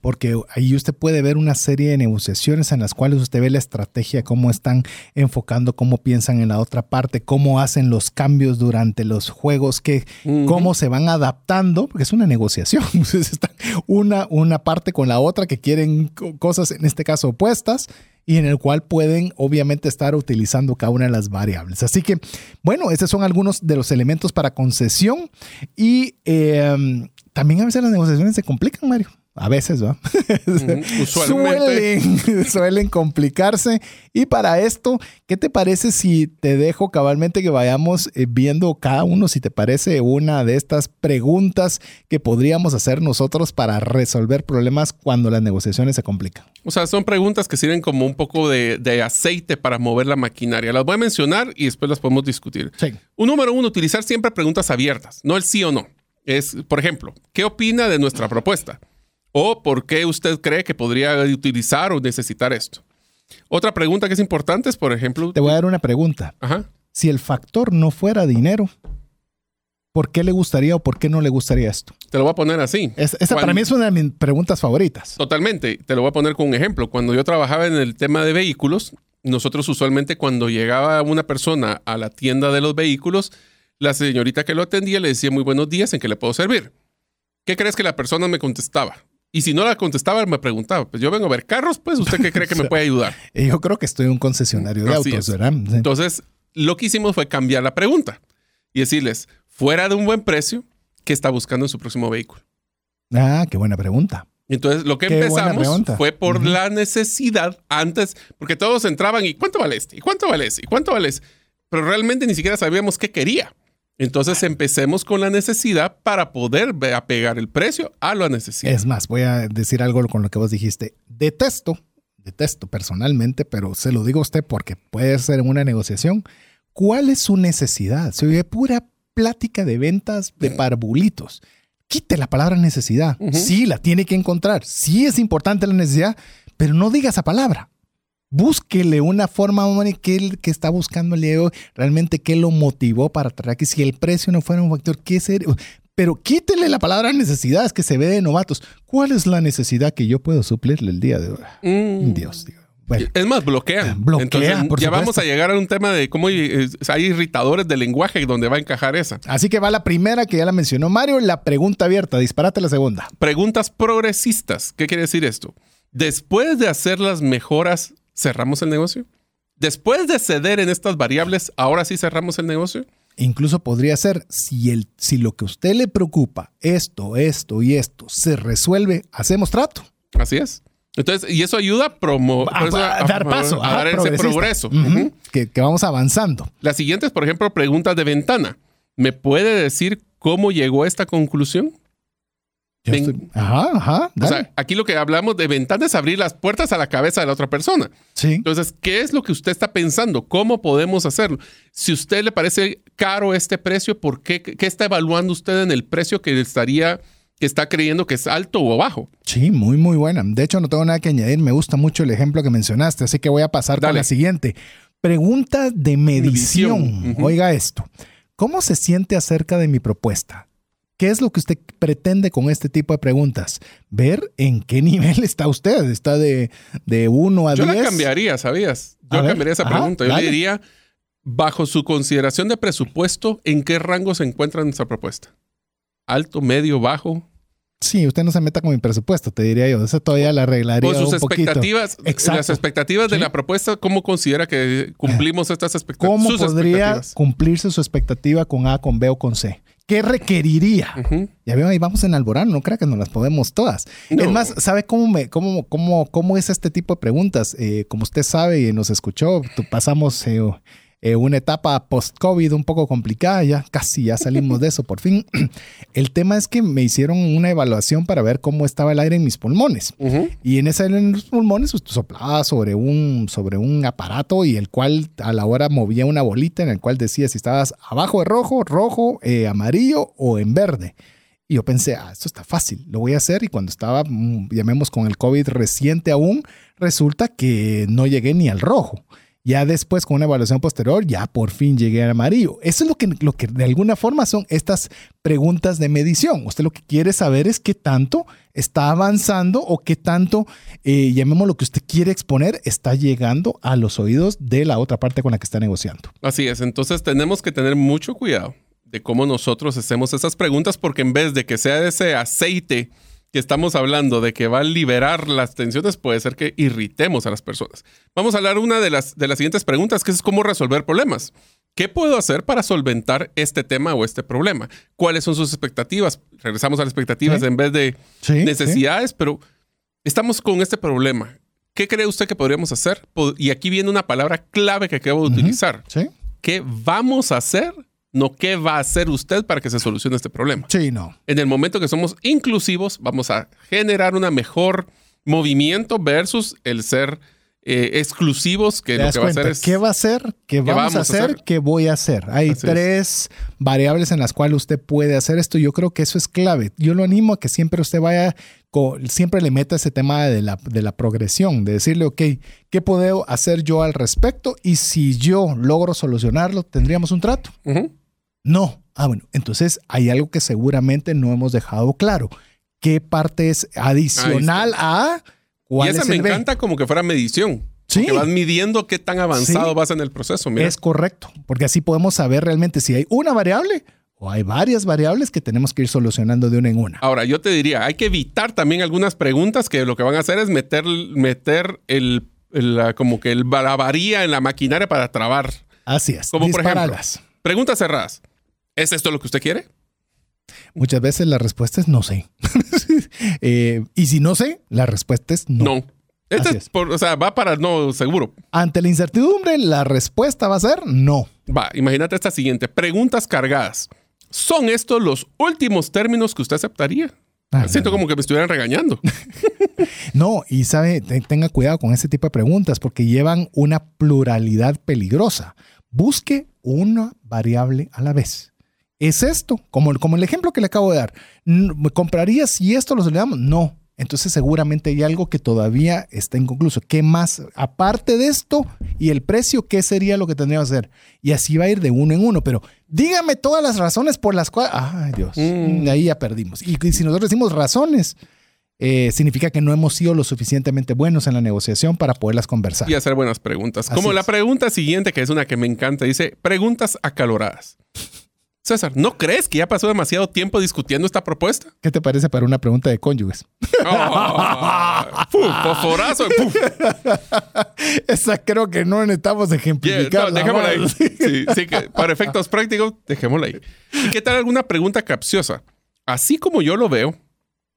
porque ahí usted puede ver una serie de negociaciones en las cuales usted ve la estrategia, cómo están enfocando, cómo piensan en la otra parte, cómo hacen los cambios durante los juegos, que, cómo se van adaptando, porque es una negociación. Están una, una parte con la otra que quieren cosas, en este caso, opuestas y en el cual pueden obviamente estar utilizando cada una de las variables. Así que, bueno, estos son algunos de los elementos para concesión y eh, también a veces las negociaciones se complican, Mario. A veces, ¿va? Suelen, suelen complicarse. Y para esto, ¿qué te parece si te dejo cabalmente que vayamos eh, viendo cada uno, si te parece una de estas preguntas que podríamos hacer nosotros para resolver problemas cuando las negociaciones se complican? O sea, son preguntas que sirven como un poco de, de aceite para mover la maquinaria. Las voy a mencionar y después las podemos discutir. Sí. Un número uno, utilizar siempre preguntas abiertas, no el sí o no. Es, por ejemplo, ¿qué opina de nuestra propuesta? ¿O por qué usted cree que podría utilizar o necesitar esto? Otra pregunta que es importante es, por ejemplo, Te voy a dar una pregunta. ajá, Si el factor no fuera dinero, ¿por qué le gustaría o por qué no le gustaría esto? te lo voy a poner así. Es- esa Cuando- para mí es una de mis preguntas favoritas. Totalmente. Te lo voy a poner con un ejemplo. Cuando yo trabajaba en el tema de vehículos, nosotros usualmente cuando llegaba una persona a la tienda de los vehículos, la señorita que lo atendía le decía muy buenos días, ¿en qué le puedo servir? ¿Qué crees que la persona me contestaba? Y si no la contestaba, me preguntaba, pues yo vengo a ver carros, pues ¿usted qué cree que me puede ayudar? Y Yo creo que estoy en un concesionario de Así autos, es. ¿verdad? Sí. Entonces, lo que hicimos fue cambiar la pregunta y decirles, fuera de un buen precio, ¿qué está buscando en su próximo vehículo? Ah, qué buena pregunta. Entonces, lo que Qué empezamos fue por la necesidad antes, porque todos entraban y ¿cuánto vale este? ¿Y cuánto vale este? ¿Y cuánto vale ese? Pero realmente ni siquiera sabíamos qué quería. Entonces empecemos con la necesidad para poder apegar el precio a la necesidad. Es más, voy a decir algo con lo que vos dijiste. Detesto, detesto personalmente, pero se lo digo a usted porque puede ser una negociación. ¿Cuál es su necesidad? Se oye pura plática de ventas de parvulitos. Quite la palabra necesidad. Ujú. Sí, la tiene que encontrar. Sí es importante la necesidad, pero no diga esa palabra. Búsquele una forma, hombre, que que está buscando el día de hoy, realmente qué lo motivó para traer aquí. Si el precio no fuera un factor, ¿qué sería? Pero quítele la palabra necesidad, es que se ve de novatos. ¿Cuál es la necesidad que yo puedo suplirle el día de hoy? Mm. Dios, digo. Bueno, Es más, bloquean. Bloquea, Entonces, por ya supuesto. vamos a llegar a un tema de cómo eh, hay irritadores de lenguaje donde va a encajar esa. así que va la primera que ya la mencionó Mario, la pregunta abierta. Disparate la segunda. Preguntas progresistas. ¿Qué quiere decir esto? Después de hacer las mejoras, ¿cerramos el negocio? Después de ceder en estas variables, ¿ahora sí cerramos el negocio? Incluso podría ser, si, el, si lo que a usted le preocupa, esto, esto y esto, se resuelve, hacemos trato. Así es. Entonces, y eso ayuda a, promo- A, dar paso, a dar ese progreso. Que, que vamos avanzando. La siguiente es, por ejemplo, preguntas de ventana. ¿Me puede decir cómo llegó a esta conclusión? Yo Ven- estoy- ajá, ajá. O sea, aquí lo que hablamos de ventana es abrir las puertas a la cabeza de la otra persona. sí. Entonces, ¿qué es lo que usted está pensando? ¿Cómo podemos hacerlo? Si a usted le parece caro este precio, ¿por qué, qué está evaluando usted en el precio que estaría, que está creyendo que es alto o bajo? Sí, muy, muy buena. De hecho, no tengo nada que añadir. Me gusta mucho el ejemplo que mencionaste, así que voy a pasar con Dale. la siguiente. Pregunta de medición. Oiga esto. ¿Cómo se siente acerca de mi propuesta? ¿Qué es lo que usted pretende con este tipo de preguntas? Ver en qué nivel está usted. ¿Está de, de 1 a Yo 10? la cambiaría, ¿sabías? A Yo ver, cambiaría esa ajá, pregunta. Yo dale. le diría, bajo su consideración de presupuesto, ¿en qué rango se encuentra nuestra propuesta? ¿Alto, medio, bajo? Sí, usted no se meta con mi presupuesto, te diría yo. Eso todavía la arreglaría Con sus un poquito. expectativas, Exacto. las expectativas de Sí. la propuesta, ¿cómo considera que cumplimos estas expectativas? ¿Cómo sus podría expectativas? cumplirse su expectativa con A, con B o con C? ¿Qué requeriría? Ya veo, ahí vamos en Alborán, no crea que nos las podemos todas. No. Es más, ¿sabe cómo, me, cómo, cómo, cómo es este tipo de preguntas? Eh, como usted sabe y nos escuchó, pasamos eh, eh, una etapa post-COVID un poco complicada, ya casi ya salimos de eso por fin. El tema es que me hicieron una evaluación para ver cómo estaba el aire en mis pulmones. Y en ese aire en los pulmones usted soplaba sobre un, sobre un aparato y el cual a la hora movía una bolita en el cual decía si estabas abajo de rojo, rojo, eh, amarillo o en verde. Y yo pensé, ah, esto está fácil, lo voy a hacer. Y cuando estaba, mm, llamemos con el COVID reciente aún, resulta que no llegué ni al rojo. Ya después, con una evaluación posterior, ya por fin llegué al amarillo. Eso es lo que, lo que de alguna forma son estas preguntas de medición. Usted lo que quiere saber es qué tanto está avanzando o qué tanto, eh, llamemos lo que usted quiere exponer, está llegando a los oídos de la otra parte con la que está negociando. Así es, entonces tenemos que tener mucho cuidado de cómo nosotros hacemos esas preguntas porque en vez de que sea ese aceite que estamos hablando de que va a liberar las tensiones, puede ser que irritemos a las personas. Vamos a hablar una de las, de las siguientes preguntas, que es cómo resolver problemas. ¿Qué puedo hacer para solventar este tema o este problema? ¿Cuáles son sus expectativas? Regresamos a las expectativas Sí. en vez de Sí, necesidades, pero estamos con este problema. ¿Qué cree usted que podríamos hacer? Y aquí viene una palabra clave que acabo de utilizar. Sí. ¿Qué vamos a hacer? No qué va a hacer usted para que se solucione este problema. Sí, no. En el momento que somos inclusivos, vamos a generar una mejor movimiento versus el ser eh, exclusivos, que ¿Te lo das que va a hacer es... ¿Qué va a hacer? ¿Qué vamos, vamos a hacer? hacer? ¿Qué voy a hacer? Hay Así es. tres variables en las cuales usted puede hacer esto. Yo creo que eso es clave. Yo lo animo a que siempre usted vaya, siempre le meta ese tema de la, de la progresión, de decirle, ok, ¿qué puedo hacer yo al respecto? Y si yo logro solucionarlo, tendríamos un trato. No. Ah, bueno, entonces hay algo que seguramente no hemos dejado claro. ¿Qué parte es adicional a Y cuál esa es me B? encanta como que fuera medición. Sí. Que vas midiendo qué tan avanzado Sí. vas en el proceso. Mira. Es correcto, porque así podemos saber realmente si hay una variable o hay varias variables que tenemos que ir solucionando de una en una. Ahora, yo te diría, hay que evitar también algunas preguntas que lo que van a hacer es meter, meter el, como que el, la varía en la maquinaria para trabar. Así es. Como por ejemplo, preguntas cerradas. ¿Es esto lo que usted quiere? Muchas veces la respuesta es no sé. Eh, y si no sé, la respuesta es no. No. Este es es. por- o sea, va para no seguro. Ante la incertidumbre, la respuesta va a ser no. Va, imagínate esta siguiente. Preguntas cargadas. ¿Son estos los últimos términos que usted aceptaría? Ah, Siento no, como que me estuvieran regañando. No, y sabe, te- tenga cuidado con ese tipo de preguntas porque llevan una pluralidad peligrosa. Busque una variable a la vez. ¿Es esto? Como, el- como el ejemplo que le acabo de dar. N- ¿Me compraría si esto lo solucionamos? No. Entonces seguramente hay algo que todavía está inconcluso. ¿Qué más? Aparte de esto y el precio, ¿qué sería lo que tendríamos que hacer? Y así va a ir de uno en uno. Pero dígame todas las razones por las cuales... Ay, Dios. Mm. Ahí ya perdimos. Y, y si nosotros decimos razones, eh, significa que no hemos sido lo suficientemente buenos en la negociación para poderlas conversar. y hacer buenas preguntas. Así Como la pregunta siguiente, que es una que me encanta, dice, preguntas acaloradas. César, ¿no crees que ya pasó demasiado tiempo discutiendo esta propuesta? ¿Qué te parece para una pregunta de cónyuges? Oh. Esa creo que no necesitamos Yeah, ejemplificar. no, dejémosla ahí. Sí, sí, que para efectos prácticos, dejémosla ahí. ¿Y qué tal alguna pregunta capciosa? Así como yo lo veo,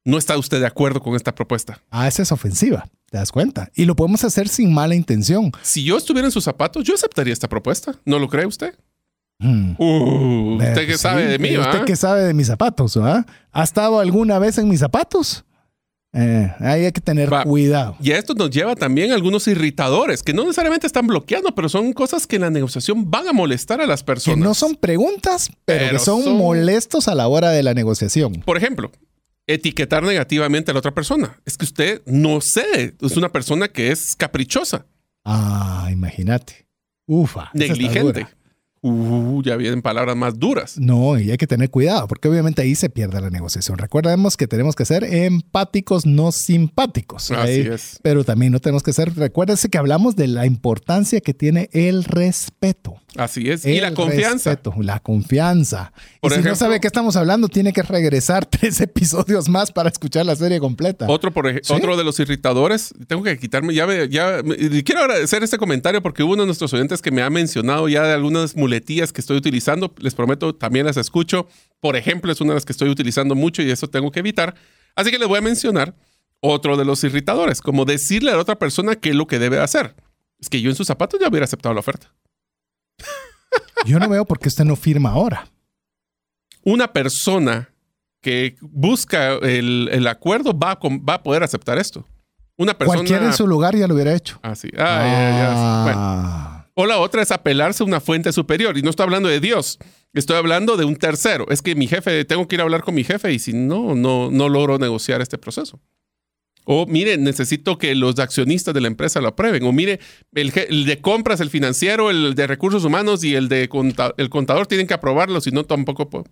¿no está usted de acuerdo con esta propuesta? Ah, esa es ofensiva, te das cuenta. Y lo podemos hacer sin mala intención. Si yo estuviera en sus zapatos, yo aceptaría esta propuesta. ¿No lo cree usted? Hmm. Uh, Eh, usted que sí, sabe de mí, eh, ¿Usted ¿va? que sabe de mis zapatos? ¿ah? ¿Ha estado alguna vez en mis zapatos? Eh, ahí hay que tener Va. cuidado. Y esto nos lleva también a algunos irritadores que no necesariamente están bloqueando, pero son cosas que en la negociación van a molestar a las Que personas. no son preguntas, pero, Pero que son, son- molestos a la hora de la negociación. Por ejemplo, etiquetar negativamente a la otra persona. Es que usted no cede. Es una persona que es caprichosa, Ah, imagínate. Ufa. negligente. Uh, ya vienen palabras más duras. No, y hay que tener cuidado, porque obviamente ahí se pierde la negociación. Recordemos que tenemos que ser empáticos, no simpáticos. Así Ahí- es. Pero también no tenemos que ser, recuérdense que hablamos de la importancia que tiene el respeto. Así es. y la confianza. respeto, la confianza. Por y si no sabe qué estamos hablando, tiene que regresar tres episodios más para escuchar la serie completa. Otro, por ej- ¿Sí? otro de los irritadores, tengo que quitarme, ya, me- ya me- y quiero agradecer este comentario porque hubo uno de nuestros oyentes que me ha mencionado ya de algunas muletillas que estoy utilizando. Les prometo, también las escucho. Por ejemplo, es una de las que estoy utilizando mucho y eso tengo que evitar. Así que les voy a mencionar otro de los irritadores, como decirle a la otra persona qué es lo que debe hacer. Es que yo en sus zapatos ya hubiera aceptado la oferta. Yo no veo por qué usted no firma ahora. Una persona que busca el, el acuerdo va a, va a poder aceptar esto. Una persona... Cualquiera en su lugar ya lo hubiera hecho. Ah, sí. Ah, ya, ya. Bueno. Ah. O la otra es apelarse a una fuente superior. Y no estoy hablando de Dios. Estoy hablando de un tercero. Es que mi jefe, tengo que ir a hablar con mi jefe y si no, no, no logro negociar este proceso. O mire, necesito que los accionistas de la empresa lo aprueben. O mire, el, el de compras, el financiero, el de recursos humanos y el de el contador tienen que aprobarlo, si no tampoco puedo.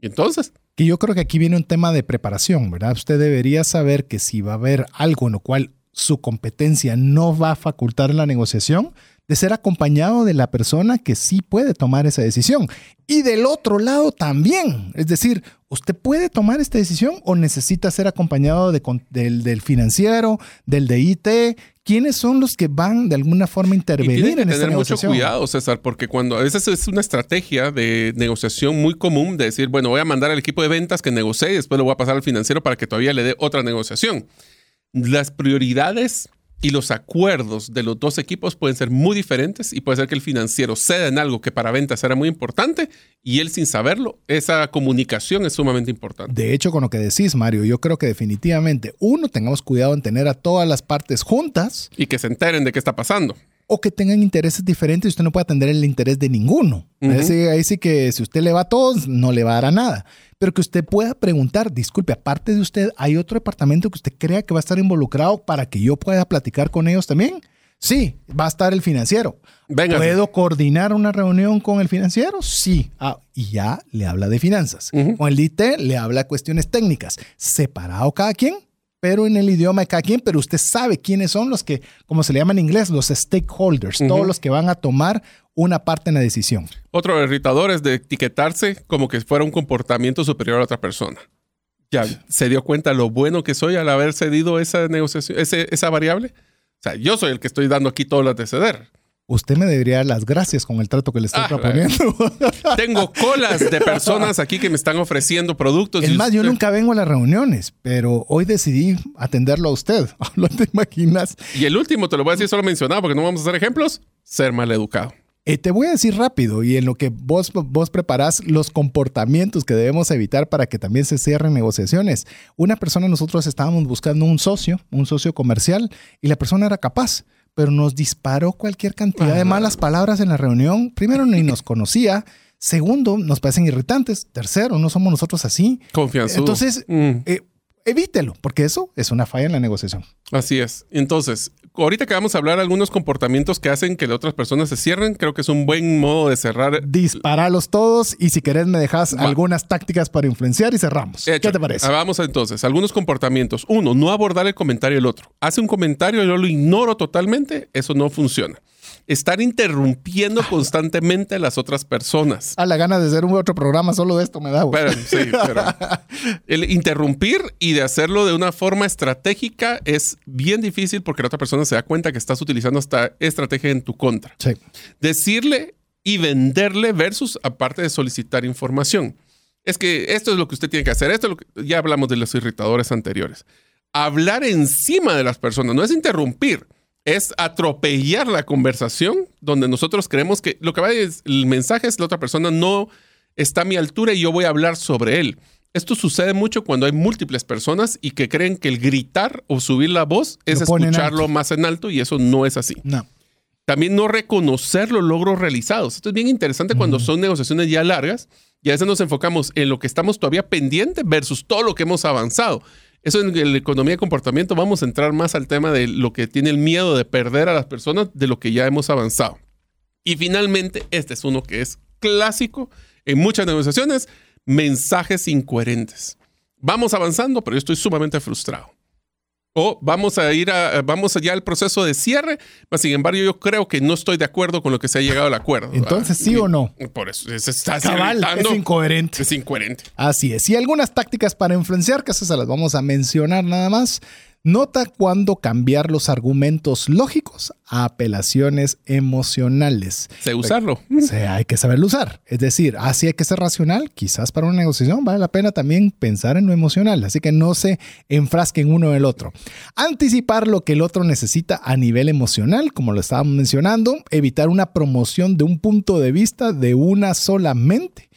Y entonces, Que yo creo que aquí viene un tema de preparación, ¿verdad? Usted debería saber que si va a haber algo en lo cual su competencia no va a facultar la negociación, de ser acompañado de la persona que sí puede tomar esa decisión. Y del otro lado también. Es decir, ¿usted puede tomar esta decisión o necesita ser acompañado de del, del financiero, del de IT, ¿quiénes son los que van de alguna forma a intervenir y que en esta tener mucho negociación? cuidado, César, porque cuando a veces es una estrategia de negociación muy común de decir, bueno, voy a mandar al equipo de ventas que negocie y después lo voy a pasar al financiero para que todavía le dé otra negociación. Las prioridades y los acuerdos de los dos equipos pueden ser muy diferentes y puede ser que el financiero ceda en algo que para ventas era muy importante y él sin saberlo, esa comunicación es sumamente importante. De hecho, con lo que decís, Mario, yo creo que definitivamente, uno, tengamos cuidado en tener a todas las partes juntas Y que se enteren de qué está pasando. O que tengan intereses diferentes y usted no puede atender el interés de ninguno. Ahí sí- ahí sí que si usted le va a todos, no le va a dar a nada. Pero que usted pueda preguntar, disculpe, aparte de usted, ¿hay otro departamento que usted crea que va a estar involucrado para que yo pueda platicar con ellos también? Sí, va a estar el financiero. Venga. ¿Puedo coordinar una reunión con el financiero? Sí. Ah, y ya le habla de finanzas. Con el IT le habla de cuestiones técnicas. Separado cada quien, pero en el idioma de cada quien, pero usted sabe quiénes son los que, como se le llama en inglés, los stakeholders, todos los que van a tomar una parte en la decisión. Otro irritador es de etiquetarse como que fuera un comportamiento superior a otra persona. Ya se dio cuenta lo bueno que soy al haber cedido esa negociación, ese- esa variable. O sea, yo soy el que estoy dando aquí todas las de ceder. Usted me debería dar las gracias con el trato que le estoy Ah, proponiendo. Tengo colas de personas aquí que me están ofreciendo productos. Es más, yo nunca vengo a las reuniones, pero hoy decidí atenderlo a usted. ¿No te imaginas? Y el último, te lo voy a decir solo mencionado porque no vamos a hacer ejemplos, ser mal educado. Eh, te voy a decir rápido y en lo que vos, vos preparás los comportamientos que debemos evitar para que también se cierren negociaciones. Una persona, nosotros estábamos buscando un socio, un socio comercial, y la persona era capaz, pero nos disparó cualquier cantidad de malas palabras en la reunión. Primero, ni nos conocía. Segundo, nos parecen irritantes. Tercero, no somos nosotros así. Confianzudo. Entonces, Mm, eh, evítelo, porque eso es una falla en la negociación. así es. Entonces, ahorita que vamos a hablar de algunos comportamientos que hacen que las otras personas se cierren, creo que es un buen modo de cerrar. Disparalos todos y si querés me dejas Va. algunas tácticas para influenciar y cerramos. Hecho. ¿Qué te parece? Ah, Vamos entonces, algunos comportamientos. Uno, no abordar el comentario del otro. Hace un comentario, yo lo ignoro totalmente, eso no funciona. Estar interrumpiendo constantemente a las otras personas. A la gana de hacer un otro programa solo de esto me da. Pero, sí, pero el interrumpir y de hacerlo de una forma estratégica es bien difícil porque la otra persona se da cuenta que estás utilizando esta estrategia en tu contra. Sí. Decirle y venderle versus aparte de solicitar información. Es que esto es lo que usted tiene que hacer. Esto es lo que- ya hablamos de los irritadores anteriores. Hablar encima de las personas no es interrumpir, es atropellar la conversación donde nosotros creemos que lo que va es el mensaje es la otra persona no está a mi altura y yo voy a hablar sobre él. Esto sucede mucho cuando hay múltiples personas y que creen que el gritar o subir la voz es Lo escucharlo más en alto y eso no es así. No. También no reconocer los logros realizados. Esto es bien interesante cuando son negociaciones ya largas y a veces nos enfocamos en lo que estamos todavía pendiente versus todo lo que hemos avanzado. Eso en la economía de comportamiento vamos a entrar más al tema de lo que tiene el miedo de perder a las personas de lo que ya hemos avanzado. Y finalmente, este es uno que es clásico en muchas negociaciones, mensajes incoherentes. Vamos avanzando, pero yo estoy sumamente frustrado. O vamos a ir a, vamos allá al proceso de cierre, mas sin embargo yo creo que no estoy de acuerdo con lo que se ha llegado al acuerdo. Entonces, ¿sí o no? Por eso, se está Cabal, es incoherente. Es incoherente. Así es. Y algunas tácticas para influenciar, que esas se las vamos a mencionar nada más. Nota cuándo cambiar los argumentos lógicos a apelaciones emocionales. Sé usarlo. O sea, hay que saberlo usar. Es decir, así hay que ser racional. Quizás para una negociación vale la pena también pensar en lo emocional. Así que no se enfrasquen uno en el otro. Anticipar lo que el otro necesita a nivel emocional, como lo estábamos mencionando. Evitar una promoción de un punto de vista de una solamente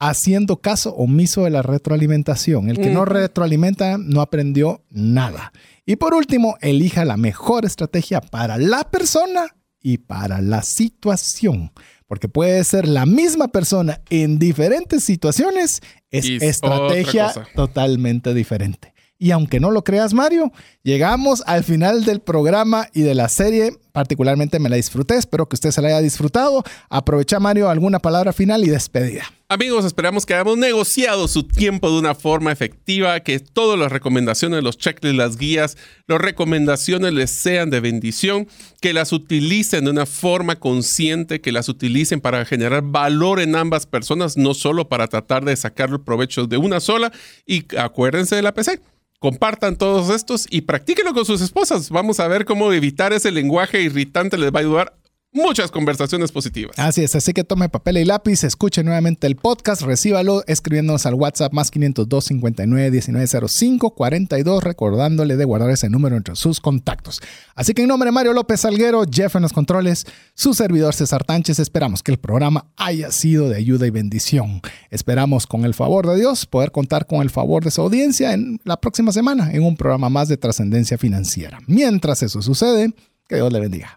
haciendo caso omiso de la retroalimentación. El que no retroalimenta no aprendió nada. Y por último, elija la mejor estrategia para la persona y para la situación. Porque puede ser la misma persona en diferentes situaciones, es Y estrategia totalmente diferente. Y aunque no lo creas, Mario, llegamos al final del programa y de la serie. Particularmente me la disfruté. Espero que usted se la haya disfrutado. Aprovecha, Mario, alguna palabra final y despedida. Amigos, esperamos que hayamos negociado su tiempo de una forma efectiva, que todas las recomendaciones, los checklists, las guías, las recomendaciones les sean de bendición, que las utilicen de una forma consciente, que las utilicen para generar valor en ambas personas, no solo para tratar de sacar el provecho de una sola. Y acuérdense de la PC. Compartan todos estos y practíquenlo con sus esposas. Vamos a ver cómo evitar ese lenguaje irritante les va a ayudar muchas conversaciones positivas. Así es, así que tome papel y lápiz, escuche nuevamente el podcast, recíbalo escribiéndonos al WhatsApp más 502 59 1905 42, recordándole de guardar ese número entre sus contactos. Así que en nombre de Mario López Salguero, Jeff en los controles, su servidor César Tánchez, esperamos que el programa haya sido de ayuda y bendición. Esperamos con el favor de Dios poder contar con el favor de su audiencia en la próxima semana en un programa más de trascendencia financiera. Mientras eso sucede, que Dios le bendiga.